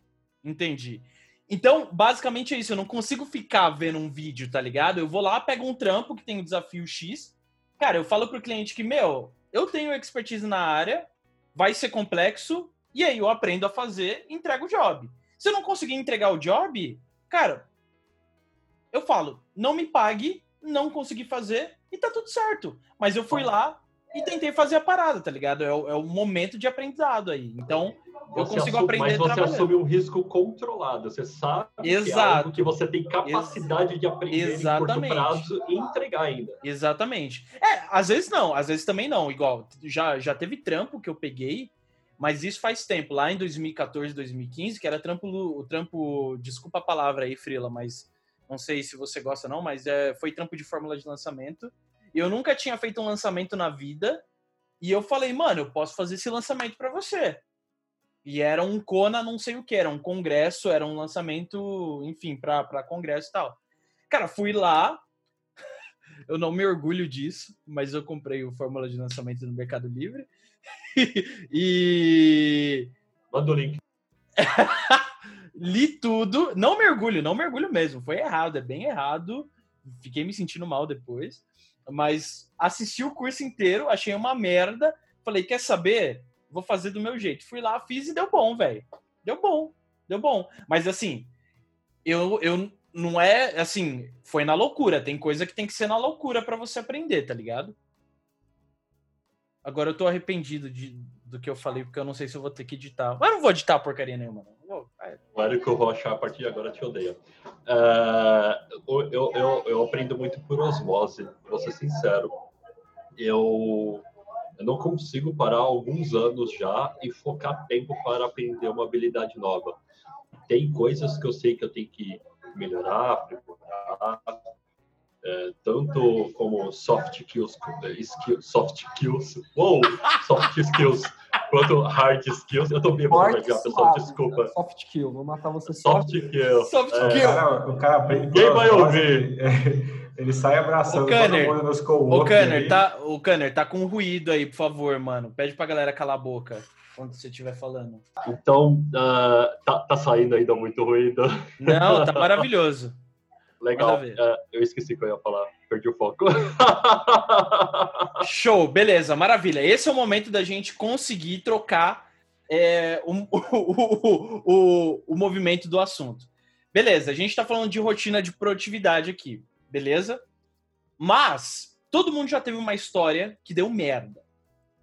Entendi. Entendi. Então, basicamente é isso. Eu não consigo ficar vendo um vídeo, tá ligado? Eu vou lá, pego um trampo que tem o um desafio X. Cara, eu falo pro cliente que, meu, eu tenho expertise na área, vai ser complexo, e aí eu aprendo a fazer, entrego o job. Se eu não conseguir entregar o job, cara, eu falo, não me pague, não consegui fazer, e tá tudo certo. Mas eu fui lá e tentei fazer a parada, tá ligado? É o, é o momento de aprendizado aí. Então, eu consigo assume, aprender Mas você assume um risco controlado. Você sabe Exato. que é que você tem capacidade Ex de aprender Exatamente. em curto prazo e entregar ainda. Exatamente. É, às vezes não, às vezes também não. Igual, já, já teve trampo que eu peguei, mas isso faz tempo, lá em 2014, 2015, que era trampo, o trampo, desculpa a palavra aí, Frila, mas não sei se você gosta não, mas é, foi trampo de fórmula de lançamento. Eu nunca tinha feito um lançamento na vida, e eu falei, mano, eu posso fazer esse lançamento para você. E era um Kona, não sei o que, era um congresso, era um lançamento, enfim, para congresso e tal. Cara, fui lá, eu não me orgulho disso, mas eu comprei o Fórmula de lançamento no Mercado Livre. e. Manda o link. Li tudo, não me orgulho, não me orgulho mesmo, foi errado, é bem errado. Fiquei me sentindo mal depois, mas assisti o curso inteiro, achei uma merda. Falei, quer saber? Vou fazer do meu jeito. Fui lá, fiz e deu bom, velho. Deu bom, deu bom. Mas assim, eu, eu não é assim, foi na loucura. Tem coisa que tem que ser na loucura para você aprender, tá ligado? Agora eu tô arrependido de, do que eu falei, porque eu não sei se eu vou ter que editar. Mas eu não vou editar porcaria nenhuma. Não. Claro que eu vou achar a partir de agora te odeio. Uh, eu, eu, eu aprendo muito por osmose, vou ser sincero. Eu eu não consigo parar alguns anos já e focar tempo para aprender uma habilidade nova. Tem coisas que eu sei que eu tenho que melhorar, aprimorar, é, tanto como soft skills, skills, soft skills, wow, soft skills, quanto hard skills. Eu tô bêbado já, pessoal, desculpa. Soft skill, vou matar você. Soft, soft skill. Soft é, skill. O cara, aprende. Ninguém vai ouvir. Ele sai abraçando o Kanner, todo mundo nos O Kanner, tá, o Kanner, tá com ruído aí, por favor, mano. Pede pra galera calar a boca quando você estiver falando. Então, uh, tá, tá saindo ainda muito ruído. Não, tá maravilhoso. Legal. Uh, eu esqueci que eu ia falar. Perdi o foco. Show, beleza, maravilha. Esse é o momento da gente conseguir trocar é, o, o, o, o movimento do assunto. Beleza, a gente está falando de rotina de produtividade aqui beleza? Mas todo mundo já teve uma história que deu merda.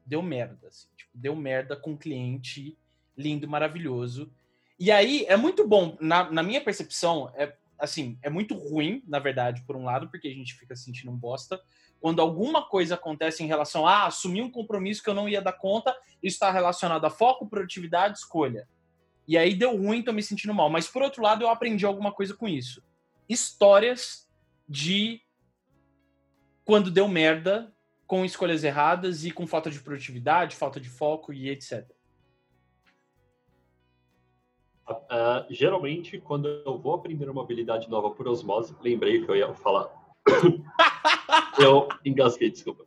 Deu merda, assim, tipo, deu merda com um cliente lindo, maravilhoso. E aí é muito bom, na, na minha percepção, é assim, é muito ruim, na verdade, por um lado, porque a gente fica sentindo um bosta. Quando alguma coisa acontece em relação a ah, assumir um compromisso que eu não ia dar conta, isso está relacionado a foco, produtividade, escolha. E aí deu ruim, tô me sentindo mal. Mas por outro lado, eu aprendi alguma coisa com isso. Histórias de quando deu merda com escolhas erradas e com falta de produtividade, falta de foco e etc. Uh, ah, ah, geralmente, quando eu vou aprender uma habilidade nova por osmose, lembrei que eu ia falar. eu engasguei, desculpa.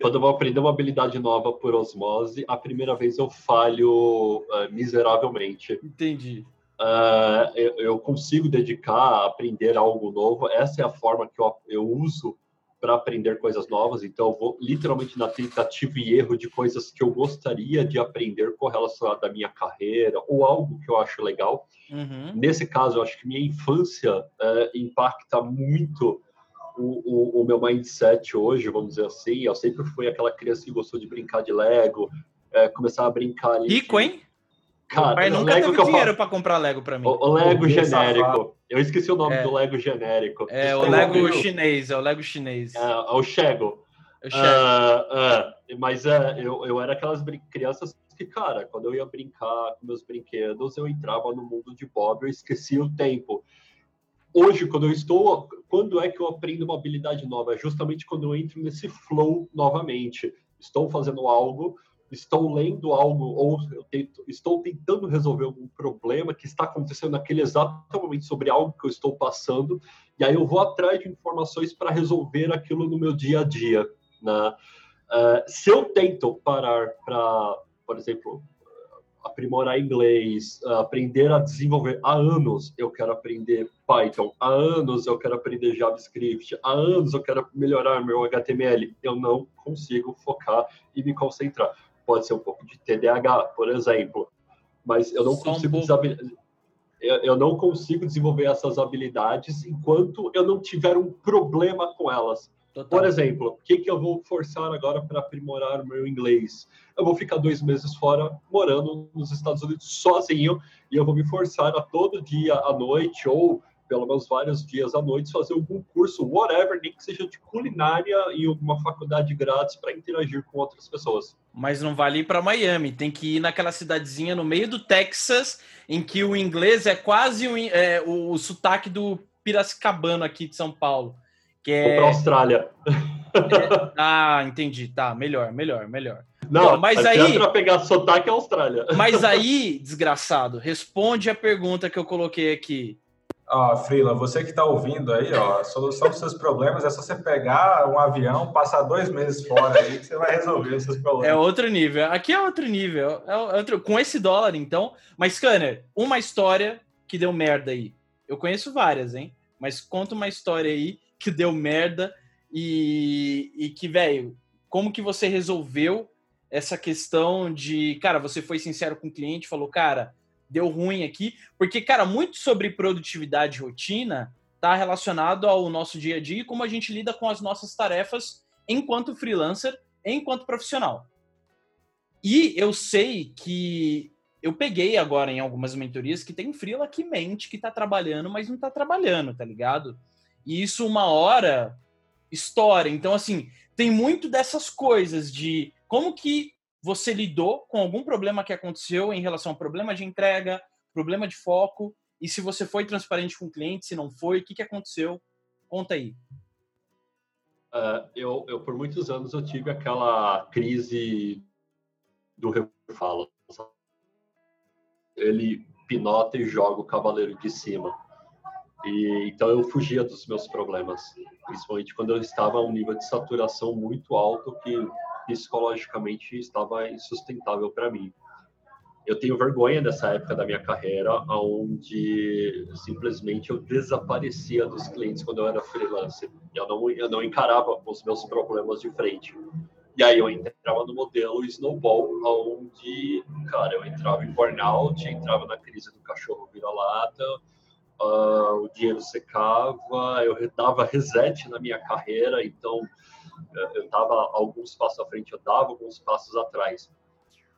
Quando eu vou aprender uma habilidade nova por osmose, a primeira vez eu falho uh, miseravelmente. Entendi. Uh, eu, eu, consigo dedicar a aprender algo novo. Essa é a forma que eu, eu uso para aprender coisas novas. Então, eu vou literalmente na tentativa e erro de coisas que eu gostaria de aprender com relação à minha carreira ou algo que eu acho legal. Uhum. Nesse caso, eu acho que minha infância uh, impacta muito o, o, o, meu mindset hoje, vamos dizer assim. Eu sempre fui aquela criança que gostou de brincar de Lego, é, começar a brincar ali. Rico, hein? Cara, Mas nunca Lego teve dinheiro para comprar Lego para mim. O, o Lego genérico. Eu esqueci o nome é. do Lego genérico. É, o Lego chinês, é o Lego chinês. É, é o Chego. O. Uh, uh, mas é, eu, eu era aquelas crianças que, cara, quando eu ia brincar com meus brinquedos, eu entrava no mundo de Bob, eu esquecia o tempo hoje, quando eu estou. Quando é que eu aprendo uma habilidade nova? É justamente quando eu entro nesse flow novamente. Estou fazendo algo, estou lendo algo, ou tento, estou tentando resolver algum problema que está acontecendo naquele exato momento sobre algo que eu estou passando, e aí eu vou atrás de informações para resolver aquilo no meu dia a dia. Né? Uh, se eu tento parar para, por exemplo, aprimorar inglês, aprender a desenvolver. Há anos eu quero aprender Python, há anos eu quero aprender JavaScript, há anos eu quero melhorar meu HTML. Eu não consigo focar e me concentrar. Pode ser um pouco de TDAH, por exemplo, mas eu não Só consigo um eu não consigo desenvolver essas habilidades enquanto eu não tiver um problema com elas. Total. Por exemplo, o que, que eu vou forçar agora para aprimorar o meu inglês? Eu vou ficar dois meses fora, morando nos Estados Unidos sozinho, e eu vou me forçar a todo dia à noite, ou pelo menos vários dias à noite, fazer algum curso, whatever, nem que seja de culinária em alguma faculdade grátis para interagir com outras pessoas. Mas não vale ir para Miami, tem que ir naquela cidadezinha no meio do Texas, em que o inglês é quase o, é, o, sotaque do Piracicabano aqui de São Paulo. Que é... para Austrália. É... Ah, entendi. Tá, melhor, melhor, melhor. Não, então, mas aí para pegar sotaque é Austrália. Mas aí, desgraçado, responde a pergunta que eu coloquei aqui. Ó, Frila, você que está ouvindo aí, ó, a solução dos seus problemas é só você pegar um avião, passar dois meses fora aí que você vai resolver os seus problemas. É outro nível. Aqui é outro nível. É outro... Com esse dólar, então. Mas, Scanner, uma história que deu merda aí. Eu conheço várias, hein? Mas conta uma história aí que deu merda e, e que, velho, como que você resolveu essa questão de, cara, você foi sincero com o cliente, falou, cara, deu ruim aqui, porque, cara, muito sobre produtividade e rotina está relacionado ao nosso dia a dia e como a gente lida com as nossas tarefas enquanto freelancer, enquanto profissional. E eu sei que eu peguei agora em algumas mentorias que tem freela que mente que tá trabalhando, mas não tá trabalhando, tá ligado? E isso, uma hora, estoura. Então, assim, tem muito dessas coisas de como que você lidou com algum problema que aconteceu em relação ao problema de entrega, problema de foco, e se você foi transparente com o cliente, se não foi, o que, que aconteceu? Conta aí. Uh, eu, eu, por muitos anos, eu tive aquela crise do refalo. Ele pinota e joga o cavaleiro de cima. E, então eu fugia dos meus problemas, principalmente quando eu estava a um nível de saturação muito alto que psicologicamente estava insustentável para mim. Eu tenho vergonha dessa época da minha carreira, onde simplesmente eu desaparecia dos clientes quando eu era freelancer. Eu não, eu não encarava os meus problemas de frente. E aí eu entrava no modelo snowball, onde, cara, eu entrava em burnout, entrava na crise do cachorro vira-lata, uh, o dinheiro secava, eu dava reset na minha carreira, então eu estava alguns passos à frente, eu dava alguns passos atrás.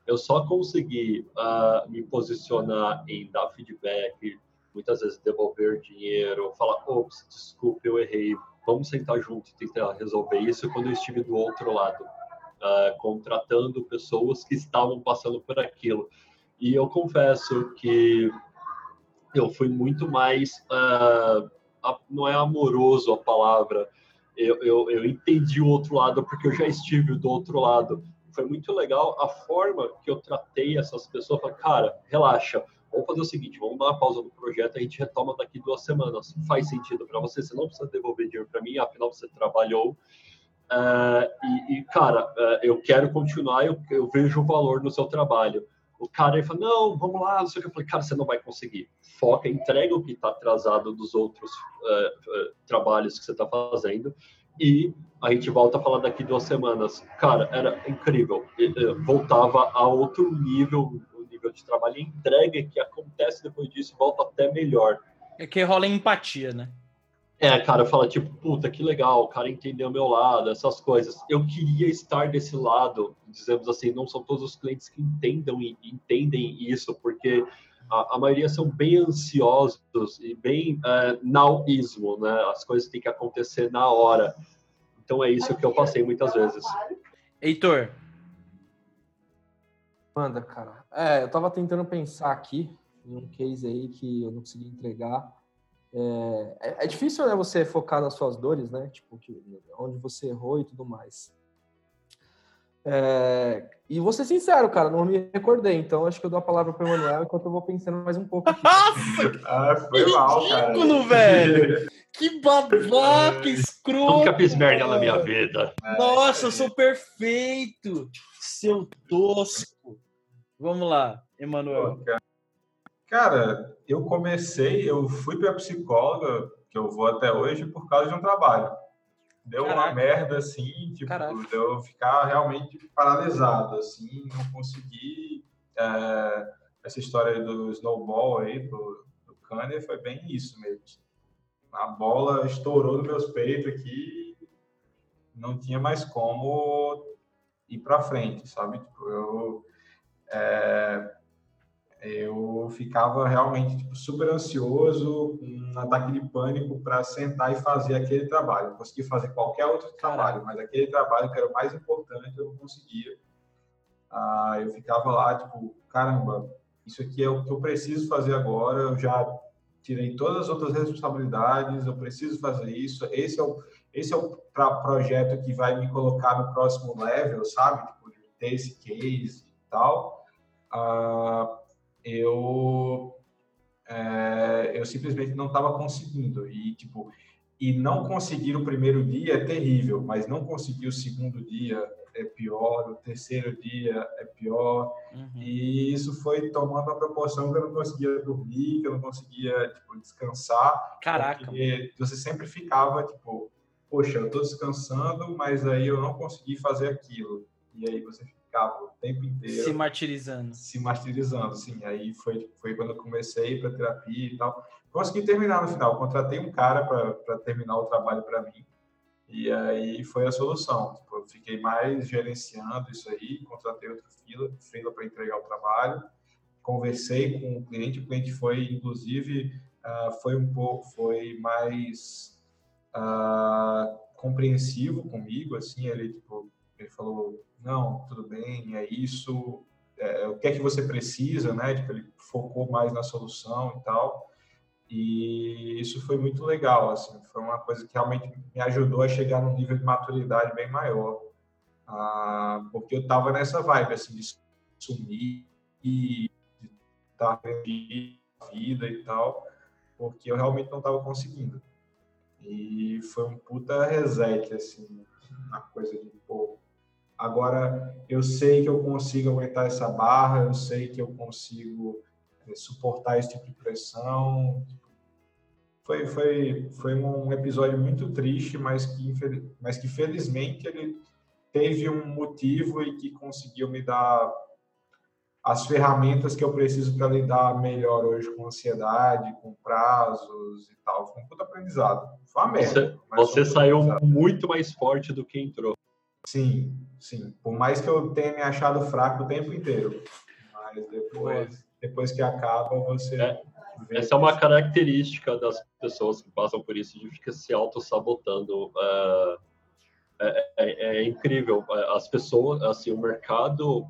Eu só consegui uh, me posicionar em dar feedback, muitas vezes devolver dinheiro, falar, ops, desculpe, eu errei, vamos sentar junto e tentar resolver isso quando eu estive do outro lado, uh, contratando pessoas que estavam passando por aquilo. E eu confesso que eu fui muito mais, uh, não é amoroso a palavra, eu, eu, eu entendi o outro lado porque eu já estive do outro lado. Foi muito legal a forma que eu tratei essas pessoas. Falei, cara, relaxa, vamos fazer o seguinte, vamos dar uma pausa no projeto, a gente retoma daqui duas semanas. Faz sentido para você, você não precisa devolver dinheiro para mim, afinal você trabalhou. Uh, e, e, cara, uh, eu quero continuar, eu, eu vejo o valor no seu trabalho. O cara fala, não, vamos lá, não sei o que. Eu falei, cara, você não vai conseguir. Foca, entrega o que está atrasado dos outros uh, trabalhos que você está fazendo e a gente volta a falar daqui duas semanas. Cara, era incrível. Voltava a outro nível, o nível de trabalho. E entrega que acontece depois disso volta até melhor. É que rola empatia, né? É, cara, fala tipo, puta, que legal, o cara entendeu o meu lado, essas coisas. Eu queria estar desse lado, dizemos assim, não são todos os clientes que entendam e entendem isso, porque a, a maioria são bem ansiosos e bem nowismo, né? As coisas têm que acontecer na hora. Então é isso que eu passei muitas vezes. Heitor. Manda, cara. É, eu tava tentando pensar aqui em um case aí que eu não consegui entregar. É, é, é difícil, né, você focar nas suas dores, né? Tipo, que, onde você errou e tudo mais. É, e vou ser sincero, cara, não me recordei, então acho que eu dou a palavra para o Emanuel enquanto eu vou pensando mais um pouco. Aqui. Nossa! ah, foi mal, cara. velho! Que babaca escroto! Nunca fiz merda na minha vida. Nossa, eu sou perfeito! Seu tosco! Vamos lá, Emanuel. Cara, eu comecei, eu fui para psicóloga, que eu vou até hoje, por causa de um trabalho deu Caraca. uma merda assim, tipo, Caraca. deu eu ficar realmente paralisado, assim, não consegui. É, essa história do snowball aí, do, do Kanner, foi bem isso mesmo. A bola estourou nos meus peitos aqui, não tinha mais como ir para frente, sabe? Tipo, eu. É, eu ficava realmente tipo, super ansioso, um ataque de pânico para sentar e fazer aquele trabalho. Eu consegui fazer qualquer outro trabalho, mas aquele trabalho que era o mais importante eu não conseguia. Ah, eu ficava lá, tipo, caramba, isso aqui é o que eu preciso fazer agora, eu já tirei todas as outras responsabilidades, eu preciso fazer isso, esse é o, esse é o projeto que vai me colocar no próximo level, sabe? Tipo, ter esse case e tal. Ah, eu é, eu simplesmente não estava conseguindo e tipo e não conseguir o primeiro dia é terrível, mas não conseguir o segundo dia é pior, o terceiro dia é pior uhum. e isso foi tomando uma proporção que eu não conseguia dormir, que eu não conseguia tipo, descansar. Caraca! Você sempre ficava tipo, poxa, eu estou descansando, mas aí eu não consegui fazer aquilo e aí você ficava o tempo inteiro se martirizando. Se martirizando, sim. Aí foi, foi quando eu comecei para terapia e tal. Consegui terminar no final. Contratei um cara para terminar o trabalho para mim. E aí foi a solução. Tipo, eu fiquei mais gerenciando isso aí, contratei outro fila, fila para entregar o trabalho. Conversei com o cliente, o cliente foi, inclusive, uh, foi um pouco, foi mais uh, compreensivo comigo, assim, ele, tipo, ele falou, não, tudo bem, é isso, é, o que é que você precisa, né? Tipo, ele focou mais na solução e tal. E isso foi muito legal, assim, foi uma coisa que realmente me ajudou a chegar num nível de maturidade bem maior. Ah, porque eu tava nessa vibe, assim, de sumir e estar a vida e tal, porque eu realmente não tava conseguindo. E foi um puta reset, assim, na coisa de, pô, Agora, eu sei que eu consigo aguentar essa barra, eu sei que eu consigo eh, suportar esse tipo de pressão. Foi, foi, foi um episódio muito triste, mas que, mas que felizmente ele teve um motivo e que conseguiu me dar as ferramentas que eu preciso para lidar melhor hoje com ansiedade, com prazos e tal. Foi um puto aprendizado. Foi uma merda. Você, você saiu muito mais forte do que entrou. Sim, sim. Por mais que eu tenha me achado fraco o tempo inteiro. Mas depois, depois que acaba, você. É, essa é uma característica das pessoas que passam por isso, de ficar se auto-sabotando. Uh, é, é, é, incrível. As pessoas, assim, o mercado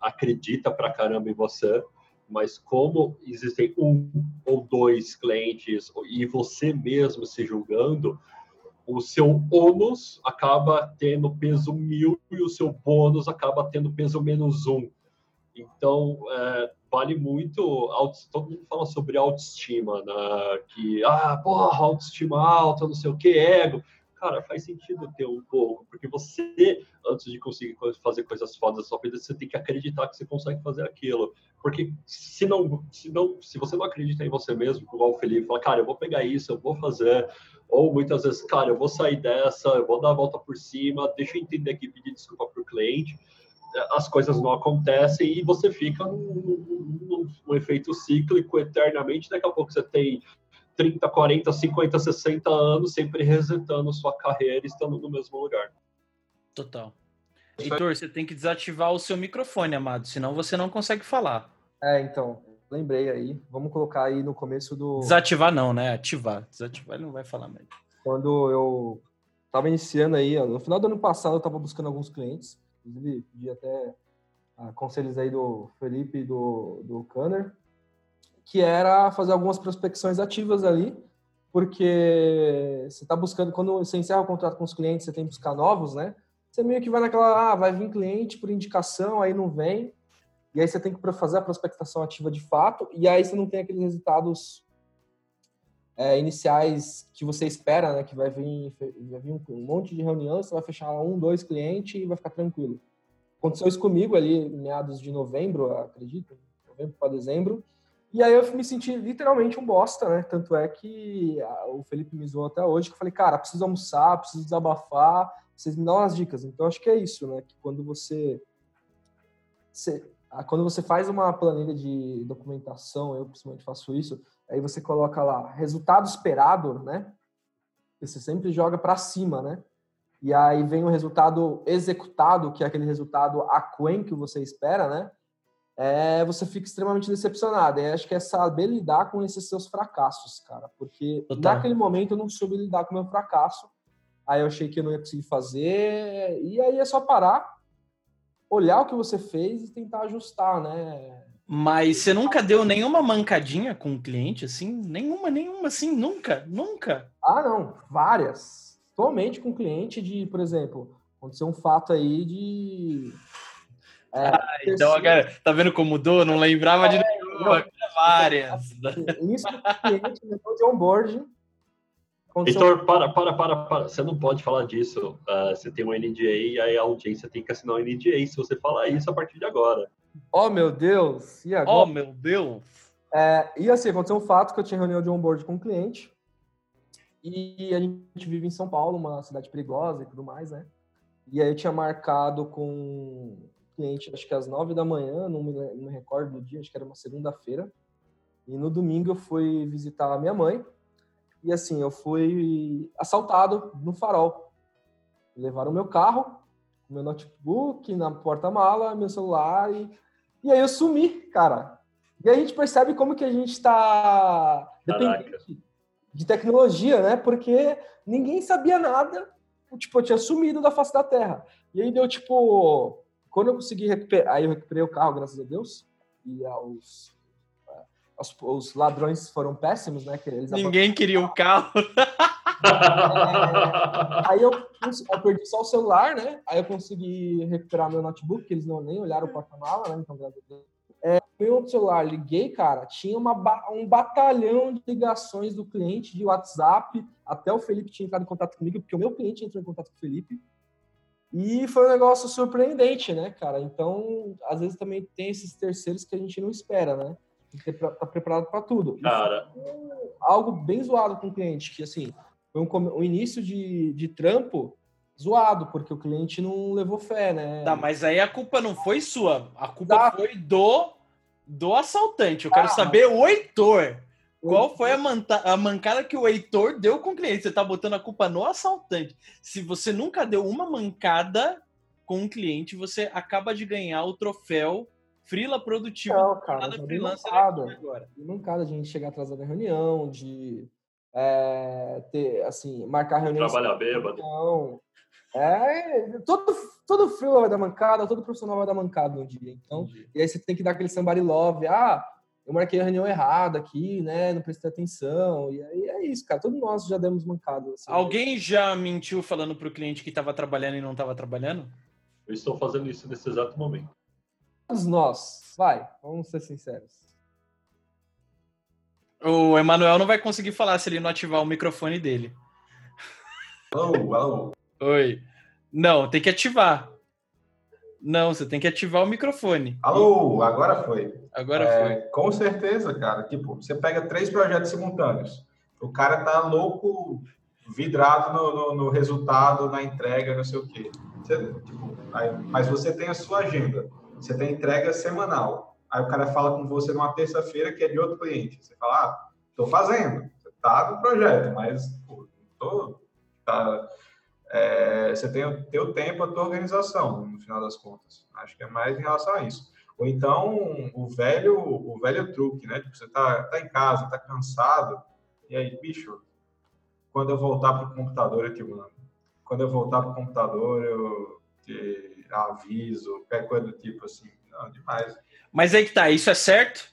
acredita pra caramba em você, mas como existem um ou dois clientes e você mesmo se julgando, o seu ônus acaba tendo peso mil e o seu bônus acaba tendo peso menos um. Então, é, vale muito. Todo mundo fala sobre autoestima, né? que, ah, porra, autoestima alta, não sei o que, ego. Cara, faz sentido ter um pouco, porque você, antes de conseguir fazer coisas fodas na sua vida, você tem que acreditar que você consegue fazer aquilo. Porque se não, se não, se você não acredita em você mesmo, igual o Felipe, fala, cara, eu vou pegar isso, eu vou fazer, ou muitas vezes, cara, eu vou sair dessa, eu vou dar a volta por cima, deixa eu entender aqui, pedir desculpa para o cliente as coisas não acontecem e você fica num, num, num, efeito cíclico eternamente. Daqui a pouco você tem 30, 40, 50, 60 anos sempre resetando sua carreira e estando no mesmo lugar. Total. Heitor, você tem que desativar o seu microfone, amado, senão você não consegue falar. É, então, lembrei aí. Vamos colocar aí no começo do. Desativar não, né? Ativar. Desativar ele não vai falar mais. Quando eu estava iniciando aí, no final do ano passado, eu estava buscando alguns clientes inclusive pedi até conselhos aí do Felipe e do, do Kanner, que era fazer algumas prospecções ativas ali, porque você está buscando, quando você encerra o contrato com os clientes, você tem que buscar novos, né? Você meio que vai naquela, ah, vai vir cliente por indicação, aí não vem, e aí você tem que fazer a prospectação ativa de fato, e aí você não tem aqueles resultados é, iniciais que você espera, né? Que vai vir, vai vir um, monte de reunião, você vai fechar um, dois clientes e vai ficar tranquilo. Aconteceu isso comigo ali meados de novembro, acredito, novembro para dezembro. E aí eu me senti literalmente um bosta, né? Tanto é que o Felipe me zoou até hoje, que eu falei, cara, preciso almoçar, preciso desabafar, vocês me dão umas dicas. Então acho que é isso, né? Que quando você, você quando você faz uma planilha de documentação, eu principalmente faço isso, Aí você coloca lá resultado esperado, né? Você sempre joga para cima, né? E aí vem o resultado executado, que é aquele resultado aquém que você espera, né? É, você fica extremamente decepcionado. E acho que é saber lidar com esses seus fracassos, cara. Porque Total. naquele momento eu não soube lidar com o meu fracasso. Aí eu achei que eu não ia conseguir fazer. E aí é só parar, olhar o que você fez e tentar ajustar, né? Mas você nunca deu nenhuma mancadinha com o cliente, assim? Nenhuma, nenhuma, assim, nunca, nunca? Ah, não, várias. Atualmente com cliente de, por exemplo, aconteceu um fato aí de. É, ah, então, cara, tá vendo como mudou? Não lembrava é, de nenhuma, não, várias. Isso cliente de onboarding. Heitor, para, para, para, para. Você não pode falar disso. Uh, você tem um NDA e aí a audiência tem que assinar um NDA se você falar isso a partir de agora. Oh, meu Deus! E agora? Oh, meu Deus! É, e assim, aconteceu um fato que eu tinha reunião de onboard com um cliente e a gente vive em São Paulo, uma cidade perigosa e tudo mais, né? E aí eu tinha marcado com cliente, acho que às nove da manhã, não me, não me recordo do dia, acho que era uma segunda-feira. E no domingo eu fui visitar a minha mãe e assim, eu fui assaltado no farol. Levaram meu carro, meu notebook na porta-mala, meu celular e e aí eu sumi, cara. E aí a gente percebe como que a gente está dependente de tecnologia, né? Porque ninguém sabia nada. Tipo, eu tinha sumido da face da Terra. E aí deu, tipo... Quando eu consegui recuperar... Aí eu recuperei o carro, graças a Deus. E os, os, os ladrões foram péssimos, né? Que eles ninguém queria o carro. É, aí eu, eu, perdi só o celular, né? Aí eu consegui recuperar meu notebook, que eles não nem olharam o porta-mala, né? Então, graças a Deus. É, meu outro celular, liguei, cara, tinha uma, um batalhão de ligações do cliente de WhatsApp, até o Felipe tinha entrado em contato comigo, porque o meu cliente entrou em contato com o Felipe. E foi um negócio surpreendente, né, cara? Então, às vezes também tem esses terceiros que a gente não espera, né? Tem que estar tá preparado para tudo. Cara. Algo bem zoado com o cliente, que assim, foi um, um início de, de trampo zoado, porque o cliente não levou fé, né? Tá, mas aí a culpa não foi sua, a culpa foi do, do assaltante. Eu quero ah, saber o Heitor. Qual foi a, manta, a mancada que o Heitor deu com o cliente? Você tá botando a culpa no assaltante. Se você nunca deu uma mancada com um cliente, você acaba de ganhar o troféu Frila produtivo. Não, cara, freelancer agora. Mancada de a gente chegar atrasado na reunião, de é, ter, assim, marcar reunião. Trabalhar bêbado. Não. É, todo, todo freela vai dar mancada, todo profissional vai dar mancada no dia. Então, Entendi. e aí você tem que dar aquele somebody love. Ah, eu marquei a reunião errada aqui, né? Não prestei atenção. E aí é isso, cara. Todos nós já demos mancada. Assim, Alguém já mentiu falando para o cliente que estava trabalhando e não estava trabalhando? Eu estou fazendo isso nesse exato momento. nós. Vai, vamos ser sinceros. O Emanuel não vai conseguir falar se ele não ativar o microfone dele. Alô. Oi. Não, tem que ativar. Não, você tem que ativar o microfone. Alô, agora foi. Agora É, foi. Com certeza, cara. Tipo, você pega três projetos simultâneos. O cara tá louco, vidrado no, no- no resultado, na entrega, não sei o quê. Você, tipo, aí- mas você tem a sua agenda. Você tem entrega semanal. Aí o cara fala com você numa terça-feira que é de outro cliente. Você fala, ah, tô fazendo. Você tá no projeto, mas pô, tô, tá, é, você tem o teu tempo, a tua organização, no final das contas. Acho que é mais em relação a isso. Ou então o velho, o velho truque, né? Tipo, você tá, tá em casa, tá cansado, e aí, bicho, quando eu voltar pro computador, eu te mando. Quando eu voltar pro computador, eu te aviso, qualquer coisa do tipo assim. Não, demais. Mas aí que tá, isso é certo?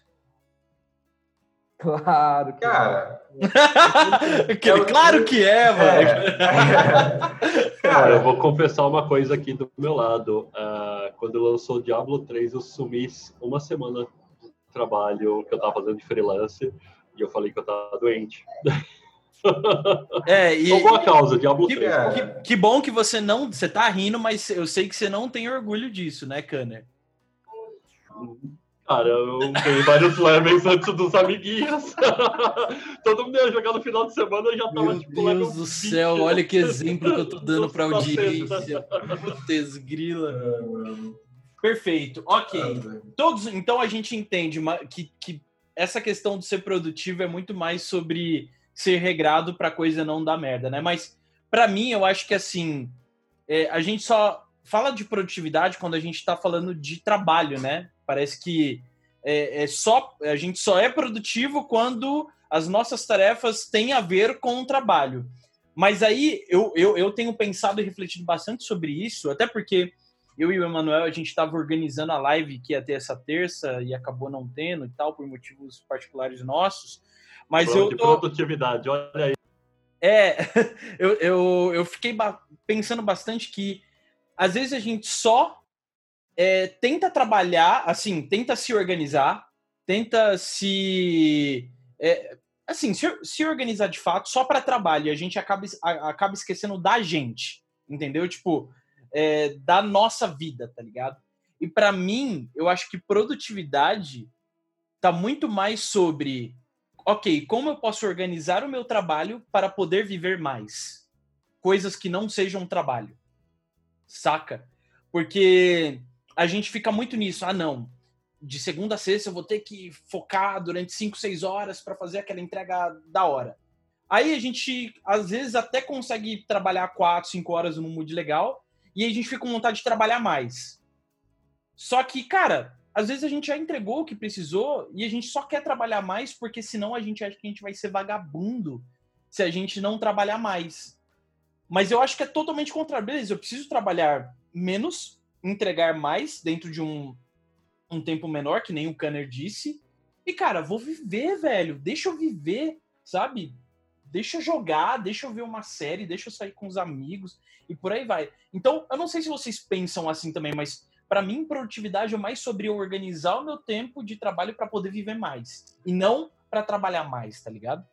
Claro que Cara, Aquele, claro que é, mano. é. Cara, eu vou confessar uma coisa aqui do meu lado. Ah, quando lançou Diablo 3, eu sumi uma semana do trabalho que eu tava fazendo de freelance e eu falei que eu tava doente. É, e Por boa causa, Diablo que, 3. cara. que, que bom que você não. Você tá rindo, mas eu sei que você não tem orgulho disso, né, Kanner? Cara, eu ganhei vários levels antes dos amiguinhos. Todo mundo ia jogar no final de semana e já tava Meu tipo Deus do 20. céu, olha que exemplo que eu tô dando pra audiência. Putz, grila. Perfeito, ok. Todos, então a gente entende que, que essa questão de ser produtivo é muito mais sobre ser regrado para coisa não dar merda, né? Mas para mim eu acho que assim é, a gente só fala de produtividade quando a gente está falando de trabalho, né? Parece que é, é só a gente só é produtivo quando as nossas tarefas têm a ver com o trabalho. Mas aí eu, eu, eu tenho pensado e refletido bastante sobre isso, até porque eu e o Emanuel, a gente estava organizando a live que ia ter essa terça e acabou não tendo e tal, por motivos particulares nossos. Mas Pronto, eu de tô. produtividade, olha aí. É, eu, eu, eu fiquei pensando bastante que às vezes a gente só é, tenta trabalhar, assim, tenta se organizar, tenta se. é, assim, se, se organizar de fato só para trabalho a gente acaba, acaba esquecendo da gente, entendeu? Tipo, é, da nossa vida, tá ligado? E para mim, eu acho que produtividade tá muito mais sobre ok, como eu posso organizar o meu trabalho para poder viver mais? Coisas que não sejam trabalho. Saca? Porque a gente fica muito nisso. Ah, não. De segunda a sexta eu vou ter que focar durante 5, 6 horas para fazer aquela entrega da hora. Aí a gente, às vezes, até consegue trabalhar 4, 5 horas num mood legal. E aí a gente fica com vontade de trabalhar mais. Só que, cara, às vezes a gente já entregou o que precisou e a gente só quer trabalhar mais porque senão a gente acha que a gente vai ser vagabundo se a gente não trabalhar mais. Mas eu acho que é totalmente contrário. Beleza, eu preciso trabalhar menos, entregar mais dentro de um, um tempo menor, que nem o Kanner disse. E, cara, vou viver, velho. Deixa eu viver, sabe? Deixa eu jogar, deixa eu ver uma série, deixa eu sair com os amigos e por aí vai. Então, eu não sei se vocês pensam assim também, mas para mim, produtividade é mais sobre organizar o meu tempo de trabalho para poder viver mais. E não para trabalhar mais, tá ligado?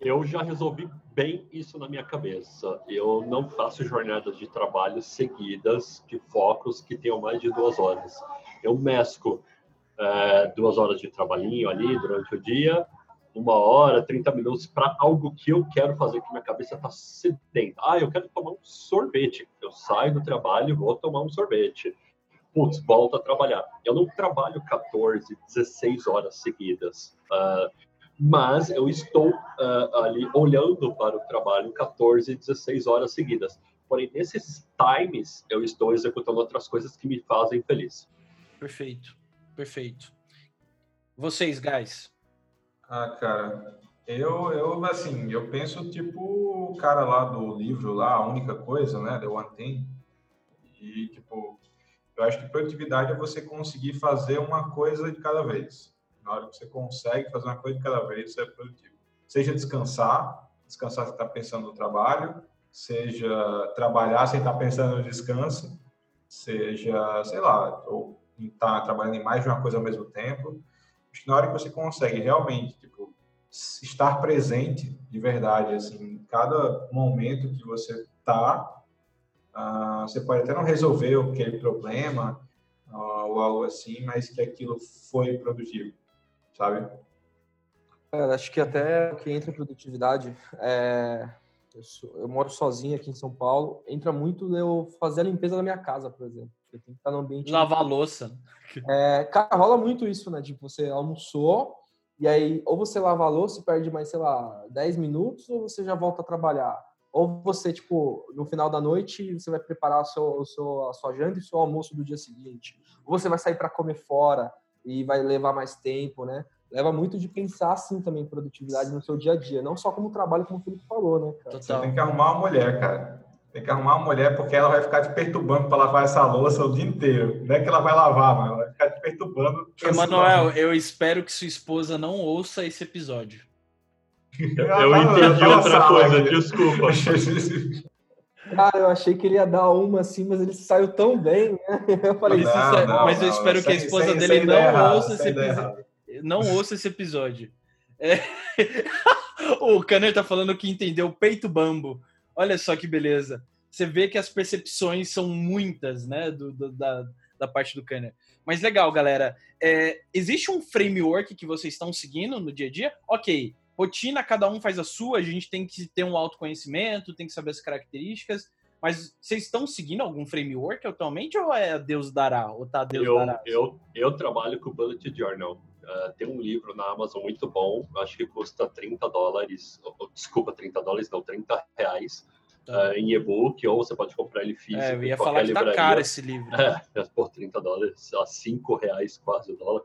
Eu já resolvi bem isso na minha cabeça. Eu não faço jornadas de trabalho seguidas de focos que tenham mais de duas horas. Eu mesco é, duas horas de trabalhinho ali durante o dia, uma hora, 30 minutos para algo que eu quero fazer, que minha cabeça está sedenta. Ah, eu quero tomar um sorvete. Eu saio do trabalho e vou tomar um sorvete. Putz, volto a trabalhar. Eu não trabalho 14, 16 horas seguidas. Uh, mas eu estou uh, ali olhando para o trabalho 14, 16 horas seguidas. Porém, nesses times, eu estou executando outras coisas que me fazem feliz. Perfeito, perfeito. Vocês, guys? Ah, cara, eu, eu, assim, eu penso tipo o cara lá do livro lá, a única coisa, né, The One Thing. E, tipo, eu acho que produtividade é você conseguir fazer uma coisa de cada vez. Na hora que você consegue fazer uma coisa de cada vez, você é produtivo. Seja descansar, descansar sem estar pensando no trabalho, seja trabalhar sem estar pensando no descanso, seja, sei lá, ou estar tá trabalhando em mais de uma coisa ao mesmo tempo, acho que na hora que você consegue realmente tipo, estar presente de verdade, assim, em cada momento que você está, uh, você pode até não resolver aquele problema uh, ou algo assim, mas que aquilo foi produtivo, sabe? É, acho que até que entra em produtividade, é... eu, sou, eu, moro sozinho aqui em São Paulo, entra muito eu fazer a limpeza da minha casa, por exemplo. Eu tenho que estar no ambiente. Lavar louça. É, cara, rola muito isso, né? Tipo, você almoçou, e aí ou você lava a louça e perde mais, sei lá, 10 minutos, ou você já volta a trabalhar. Ou você, tipo, no final da noite, você vai preparar o seu, o seu, a sua janta e o seu almoço do dia seguinte. Ou você vai sair para comer fora e vai levar mais tempo, né? leva muito de pensar assim também produtividade no seu dia a dia, não só como trabalho, como o Felipe falou, né, cara? Você tem que arrumar uma mulher, cara. Tem que arrumar uma mulher porque ela vai ficar te perturbando para lavar essa louça o dia inteiro. Não é que ela vai lavar, mas ela vai ficar te perturbando. Emanuel, eu espero que sua esposa não ouça esse episódio. eu entendi outra coisa, desculpa. Cara, eu achei que ele ia dar uma assim, mas ele saiu tão bem, né? Eu falei, não, não, não, mas eu espero que a esposa sem, dele sem não ouça esse episódio não ouça esse episódio. É... o Kanner tá falando que entendeu peito bambo. Olha só que beleza. Você vê que as percepções são muitas, né, do, do da, da parte do Kanner. Mas legal, galera. É, existe um framework que vocês estão seguindo no dia a dia? Ok, rotina, cada um faz a sua, a gente tem que ter um autoconhecimento, tem que saber as características. Mas vocês estão seguindo algum framework atualmente ou é Deus dará? Ou tá Deus eu, dará? Eu, eu trabalho com o Bullet Journal. Uh, tem um livro na Amazon muito bom, acho que custa 30 dólares, desculpa, 30 dólares, não, 30 reais. Tá. Uh, em e-book, ou você pode comprar ele físico. É, eu ia falar que livraria. tá caro esse livro. É, por 30 dólares, a 5 reais quase o dólar.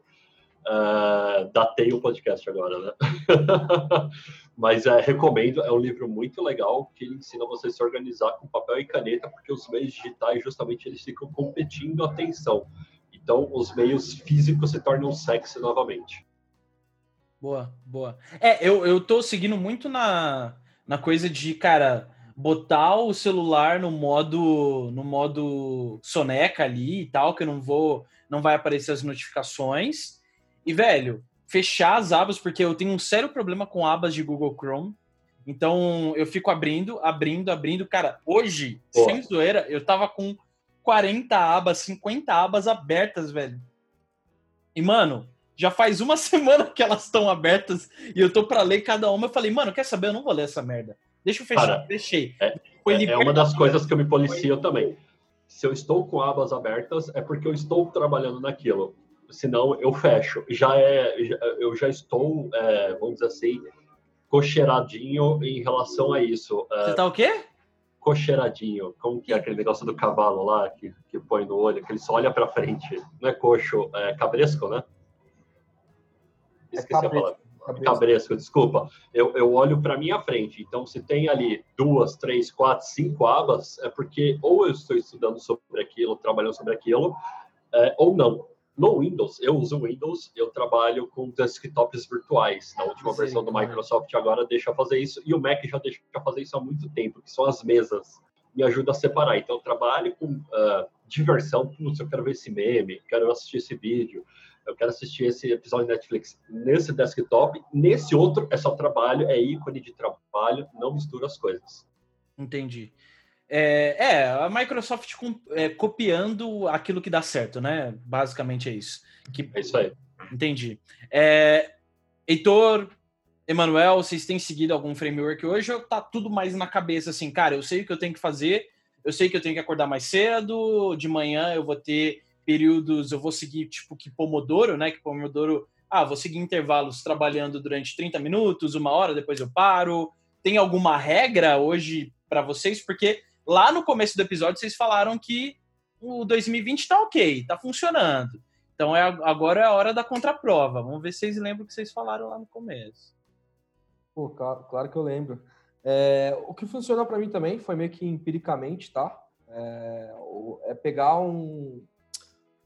Uh, datei o podcast agora, né? Mas é, recomendo, é um livro muito legal que ensina você a se organizar com papel e caneta, porque os meios digitais justamente eles ficam competindo a atenção. Então, os meios físicos se tornam sexy novamente. Boa, boa. É, eu, eu tô seguindo muito na, na coisa de, cara, botar o celular no modo no modo soneca ali e tal, que eu não vou, não vai aparecer as notificações. E, velho, fechar as abas, porque eu tenho um sério problema com abas de Google Chrome. Então, eu fico abrindo, abrindo, abrindo. Cara, hoje, Boa. sem zoeira, eu tava com 40 abas, 50 abas abertas, velho. E, mano, já faz uma semana que elas estão abertas e eu tô para ler cada uma. Eu falei, mano, quer saber? Eu não vou ler essa merda. Deixa eu fechar. Cara, Deixei. É, é uma das coisas que eu me policio também. Se eu estou com abas abertas, é porque eu estou trabalhando naquilo. Senão, eu fecho. Já é, eu já estou, é, vamos dizer assim, cocheiradinho em relação a isso. É, Você tá o quê? cocheiradinho, como que é aquele negócio do cavalo lá que, que põe no olho, que ele só olha para frente. Não é coxo, é cabresco, né? É Esqueci é a palavra. Cabresco. cabresco, desculpa. Eu, eu olho para minha frente. Então, se tem ali duas, três, quatro, cinco abas, é porque ou eu estou estudando sobre aquilo, trabalhando sobre aquilo, é, ou não. No Windows, eu uso Windows, eu trabalho com desktops virtuais. Na última Sim, versão do Microsoft agora deixa fazer isso, e o Mac já deixa fazer isso há muito tempo, que são as mesas. Me ajuda a separar. Então, eu trabalho com uh, diversão. Putz, eu quero ver esse meme, quero assistir esse vídeo, eu quero assistir esse episódio de Netflix nesse desktop. Nesse outro, é só trabalho, é ícone de trabalho, não mistura as coisas. Entendi. É, é, a Microsoft é, copiando aquilo que dá certo, né? Basicamente é isso. Que, é isso aí. Entendi. É, Heitor, Emanuel, vocês têm seguido algum framework hoje ou tá tudo mais na cabeça assim, cara, eu sei o que eu tenho que fazer, eu sei que eu tenho que acordar mais cedo, de manhã eu vou ter períodos, eu vou seguir tipo que Pomodoro, né? Que Pomodoro, ah, vou seguir intervalos trabalhando durante 30 minutos, uma hora, depois eu paro. Tem alguma regra hoje para vocês? Porque Lá no começo do episódio, vocês falaram que o 2020 tá ok, tá funcionando. Então é, agora é a hora da contraprova. Vamos ver se vocês lembram o que vocês falaram lá no começo. Pô, claro, claro que eu lembro. É, o que funcionou para mim também foi meio que empiricamente, tá? É, é pegar um,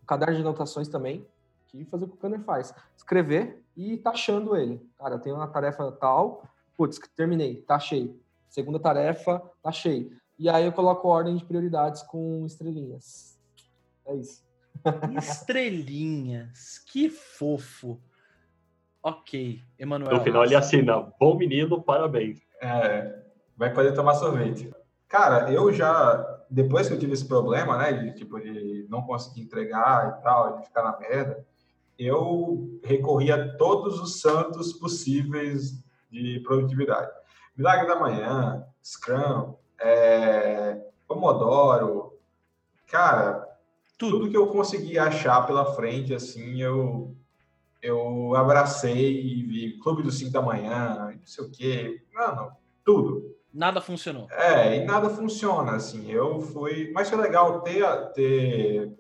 um, caderno de anotações também e fazer o que o Kanner faz. Escrever e taxando ele. Cara, eu tenho uma tarefa tal, putz, terminei, taxei. Segunda tarefa, taxei. E aí eu coloco ordem de prioridades com estrelinhas. É isso. Estrelinhas, que fofo. Ok, Emanuel. No final ele assina, bom menino, parabéns. É, vai poder tomar sorvete. Cara, eu já, depois que eu tive esse problema, né, de tipo de não conseguir entregar e tal, de ficar na merda, eu recorri a todos os santos possíveis de produtividade. Milagre da Manhã, Scrum, é, Pomodoro, cara, tudo. tudo que eu consegui achar pela frente, assim, eu eu abracei e vi Clube do 5 da Manhã, não sei o quê. Mano, tudo. Nada funcionou. É, e nada funciona, assim. Eu fui. Mas foi legal ter, ter,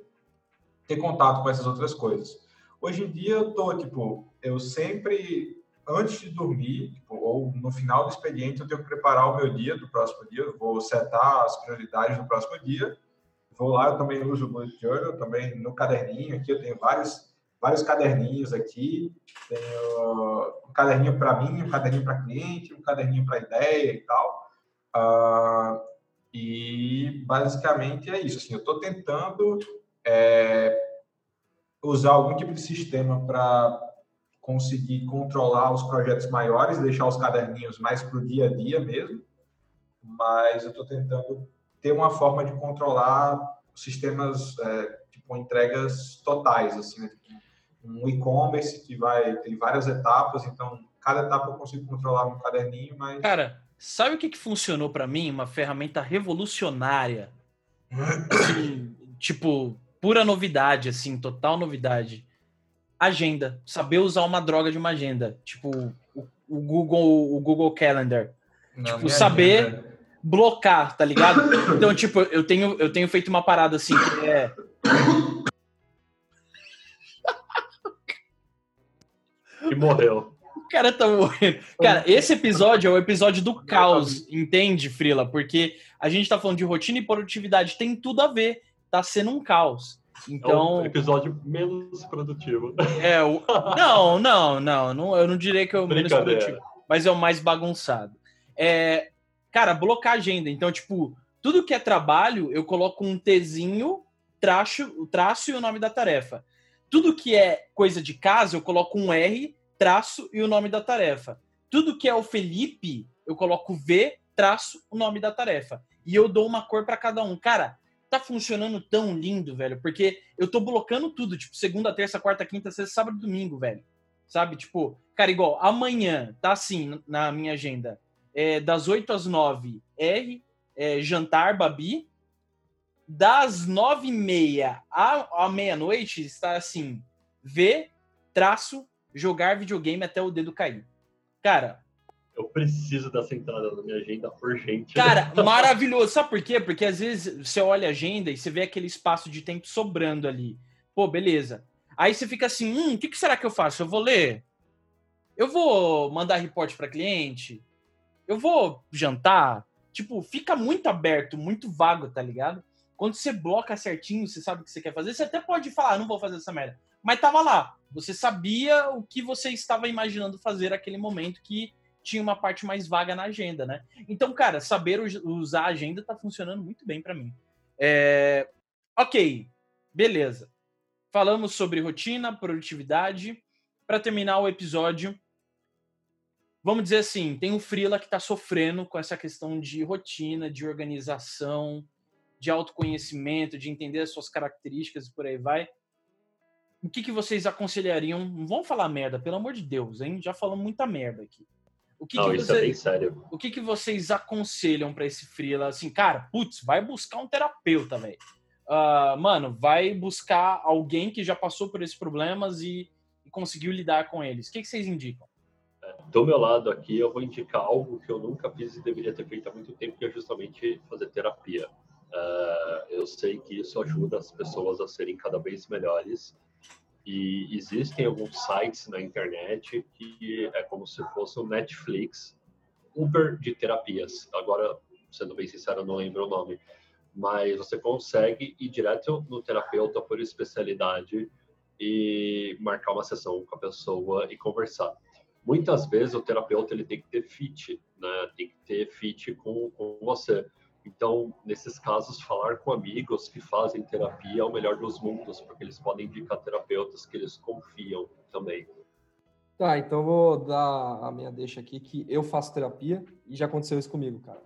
ter contato com essas outras coisas. Hoje em dia eu tô, tipo, eu sempre, antes de dormir, tipo, ou no final do expediente, eu tenho que preparar o meu dia do próximo dia. Vou setar as prioridades do próximo dia. Vou lá, eu também uso o Bullet Journal, também no caderninho aqui, eu tenho vários vários caderninhos aqui. Tenho um caderninho para mim, um caderninho para cliente, um caderninho para ideia e tal. Uh, e basicamente é isso. Assim, eu estou tentando é, usar algum tipo de sistema para conseguir controlar os projetos maiores, deixar os caderninhos mais para o dia a dia mesmo. Mas eu estou tentando ter uma forma de controlar sistemas é, tipo entregas totais, assim, né? um e-commerce que vai tem várias etapas, então cada etapa eu consigo controlar no caderninho, mas Cara, sabe o que, que funcionou para mim? Uma ferramenta revolucionária. Assim, tipo, pura novidade assim, total novidade. Agenda, saber usar uma droga de uma agenda, tipo o, o Google, o Google Calendar. Não, tipo, saber agenda. blocar, tá ligado? Então, tipo, eu tenho eu tenho feito uma parada assim que é E morreu. O cara tá morrendo. Cara, esse episódio é o episódio do caos, entende, Frila? Porque a gente tá falando de rotina e produtividade, tem tudo a ver. Tá sendo um caos. Então. É um episódio menos produtivo. É, o... não, não, não, não. Eu não diria que é o menos produtivo, mas é o mais bagunçado. É, cara, blocar agenda. Então, tipo, tudo que é trabalho, eu coloco um Tzinho, traço, traço e o nome da tarefa. Tudo que é coisa de casa, eu coloco um R, traço e o nome da tarefa. Tudo que é o Felipe, eu coloco V, traço, o nome da tarefa. E eu dou uma cor para cada um. Cara, tá funcionando tão lindo, velho, porque eu tô blocando tudo, tipo, segunda, terça, quarta, quinta, sexta, sábado, domingo, velho. Sabe? Tipo, cara, igual, amanhã tá assim na minha agenda. É, das 8 às 9, R, é, jantar, Babi. Das 9 e meia à, à meia-noite está assim, V, traço, jogar videogame até o dedo cair. Cara. Eu preciso dessa entrada na minha agenda urgente. Cara, maravilhoso. Sabe por quê? Porque às vezes você olha a agenda e você vê aquele espaço de tempo sobrando ali. Pô, beleza. Aí você fica assim: hum, o que, que será que eu faço? Eu vou ler? Eu vou mandar reporte para cliente? Eu vou jantar? Tipo, fica muito aberto, muito vago, tá ligado? Quando você bloca certinho, você sabe o que você quer fazer, você até pode falar, ah, não vou fazer essa merda mas tava lá. Você sabia o que você estava imaginando fazer naquele momento que tinha uma parte mais vaga na agenda, né? Então, cara, saber usar a agenda tá funcionando muito bem para mim. É... Ok, beleza. Falamos sobre rotina, produtividade. Para terminar o episódio, vamos dizer assim, tem um freela que está sofrendo com essa questão de rotina, de organização, de autoconhecimento, de entender as suas características e por aí vai o que, que vocês aconselhariam? Não vamos falar merda, pelo amor de Deus, hein? Já falamos muita merda aqui. O que Não, que isso é. O que, que vocês aconselham para esse freela? Assim, cara, putz, vai buscar um terapeuta, velho. Uh, mano, vai buscar alguém que já passou por esses problemas e, e conseguiu lidar com eles. O que, que vocês indicam? É, do meu lado aqui, eu vou indicar algo que eu nunca fiz e deveria ter feito há muito tempo, que é justamente fazer terapia. Uh, eu sei que isso ajuda as pessoas a serem cada vez melhores e existem alguns sites na internet que é como se fosse o Netflix Uber de terapias. Agora, sendo bem sincero, não lembro o nome. Mas você consegue ir direto no terapeuta por especialidade e marcar uma sessão com a pessoa e conversar. Muitas vezes o terapeuta ele tem que ter fit, né? Tem que ter fit com, com você. Então, nesses casos, falar com amigos que fazem terapia é o melhor dos mundos, porque eles podem indicar terapeutas que eles confiam também. Tá, então vou dar a minha deixa aqui que eu faço terapia e já aconteceu isso comigo, cara.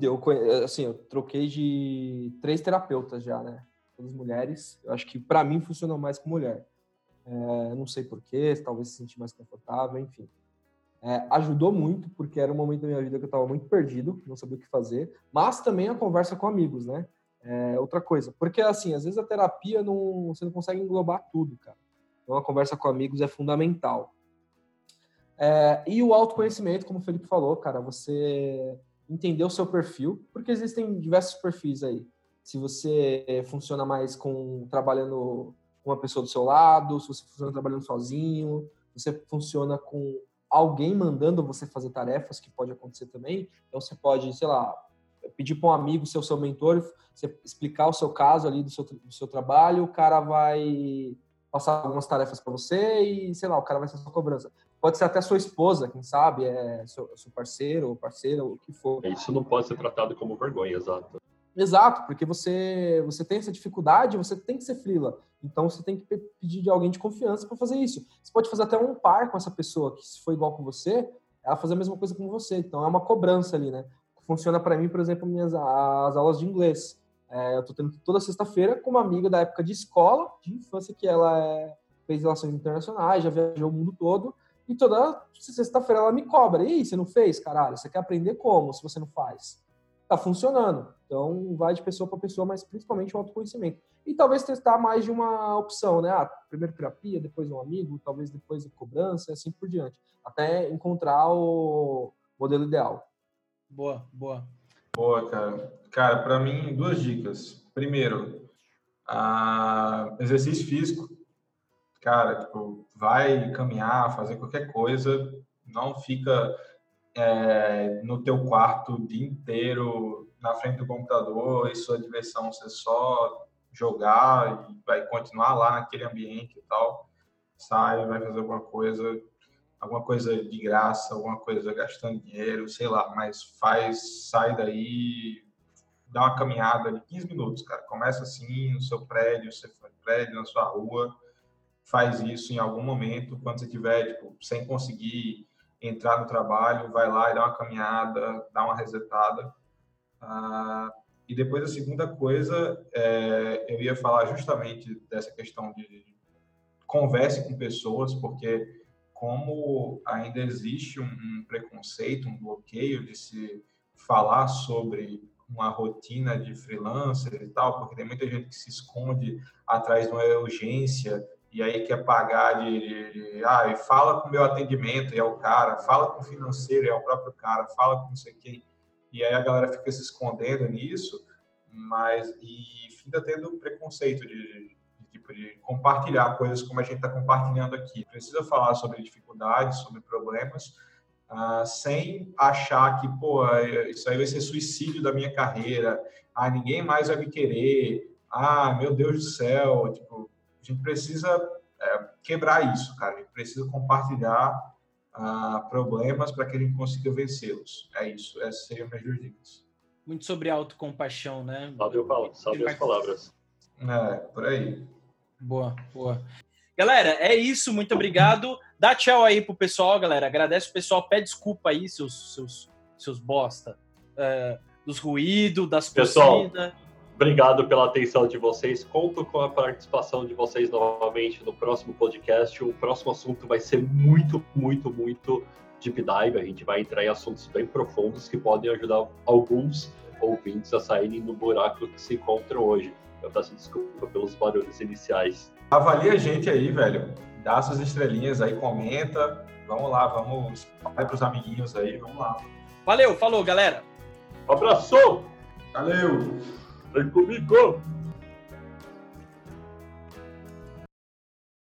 Eu, assim, eu troquei de três terapeutas já, né? Todas mulheres. Eu acho que para mim funcionou mais com mulher. É, não sei porquê, talvez se sentir mais confortável, enfim. É, ajudou muito, porque era um momento da minha vida que eu estava muito perdido, não sabia o que fazer, mas também a conversa com amigos, né? É outra coisa. Porque, assim, às vezes a terapia não, você não consegue englobar tudo, cara. Então a conversa com amigos é fundamental. É, e o autoconhecimento, como o Felipe falou, cara, você entender o seu perfil, porque existem diversos perfis aí. Se você funciona mais com trabalhando com uma pessoa do seu lado, se você funciona trabalhando sozinho, se você funciona com alguém mandando você fazer tarefas, que pode acontecer também. Então você pode, sei lá, pedir para um amigo ser o seu mentor, você explicar o seu caso ali do seu, do seu trabalho, o cara vai passar algumas tarefas para você e, sei lá, o cara vai ser sua cobrança pode ser até sua esposa, quem sabe, é seu, seu parceiro ou parceira, o que for. Isso não pode ser tratado como vergonha, exato. Exato, porque você você tem essa dificuldade, você tem que ser frila. Então você tem que pedir de alguém de confiança para fazer isso. Você pode fazer até um par com essa pessoa que se for igual com você, ela fazer a mesma coisa com você. Então é uma cobrança ali, né? Funciona para mim, por exemplo, minhas as aulas de inglês. É, eu estou tendo toda sexta-feira com uma amiga da época de escola, de infância, que ela é, fez relações internacionais, já viajou o mundo todo. E toda sexta-feira ela me cobra. E aí, você não fez? Caralho, você quer aprender como se você não faz? Tá funcionando. Então, vai de pessoa para pessoa, mas principalmente o autoconhecimento. E talvez testar mais de uma opção, né? Ah, primeiro terapia, depois um amigo, talvez depois cobrança, e assim por diante. Até encontrar o modelo ideal. Boa, boa. Boa, cara. Cara, para mim, duas dicas. Primeiro, a... exercício físico cara, tipo, vai caminhar, fazer qualquer coisa, não fica é, no teu quarto o dia inteiro na frente do computador e sua diversão ser só jogar e vai continuar lá naquele ambiente e tal. Sai, vai fazer alguma coisa, alguma coisa de graça, alguma coisa gastando dinheiro, sei lá, mas faz, sai daí, dá uma caminhada de 15 minutos, cara. Começa assim no seu prédio, seu prédio, na sua rua, faz isso em algum momento, quando você tiver, tipo, sem conseguir entrar no trabalho, vai lá e dá uma caminhada, dá uma resetada. Ah, e depois a segunda coisa, é, eu ia falar justamente dessa questão de converse com pessoas, porque como ainda existe um, um preconceito, um bloqueio de se falar sobre uma rotina de freelancer e tal, porque tem muita gente que se esconde atrás de uma urgência e aí quer pagar de, de, de ah, e fala com o meu atendimento, e é o cara, fala com o financeiro, e é o próprio cara, fala com não sei quem. E aí a galera fica se escondendo nisso, mas e fica tendo preconceito de, de, tipo, de compartilhar coisas como a gente está compartilhando aqui. Precisa falar sobre dificuldades, sobre problemas, uh, sem achar que, pô, isso aí vai ser suicídio da minha carreira, ah, ninguém mais vai me querer, ah, meu Deus do céu, tipo, a gente precisa é, quebrar isso, cara. A gente precisa compartilhar problemas para que a gente consiga vencê-los. É isso. Essas seriam minhas duas dicas. Muito sobre autocompaixão, né? Salve, Paulo. Salve as palavras. É, por aí. Boa, boa. Galera, é isso. Muito obrigado. Dá tchau aí pro pessoal, galera. Agradece o pessoal. Pede desculpa aí, seus, seus, seus bosta. É, dos ruídos, das pessoal, Obrigado pela atenção de vocês. Conto com a participação de vocês novamente no próximo podcast. O próximo assunto vai ser muito, muito, muito deep dive. A gente vai entrar em assuntos bem profundos que podem ajudar alguns ouvintes a saírem do buraco que se encontram hoje. Eu peço desculpa pelos barulhos iniciais. Avalie a gente aí, velho. Dá suas estrelinhas aí, comenta. Vamos lá, vamos. Vai pros amiguinhos aí, vamos lá. Valeu, falou, galera. Um abraço! Valeu! Vem comigo!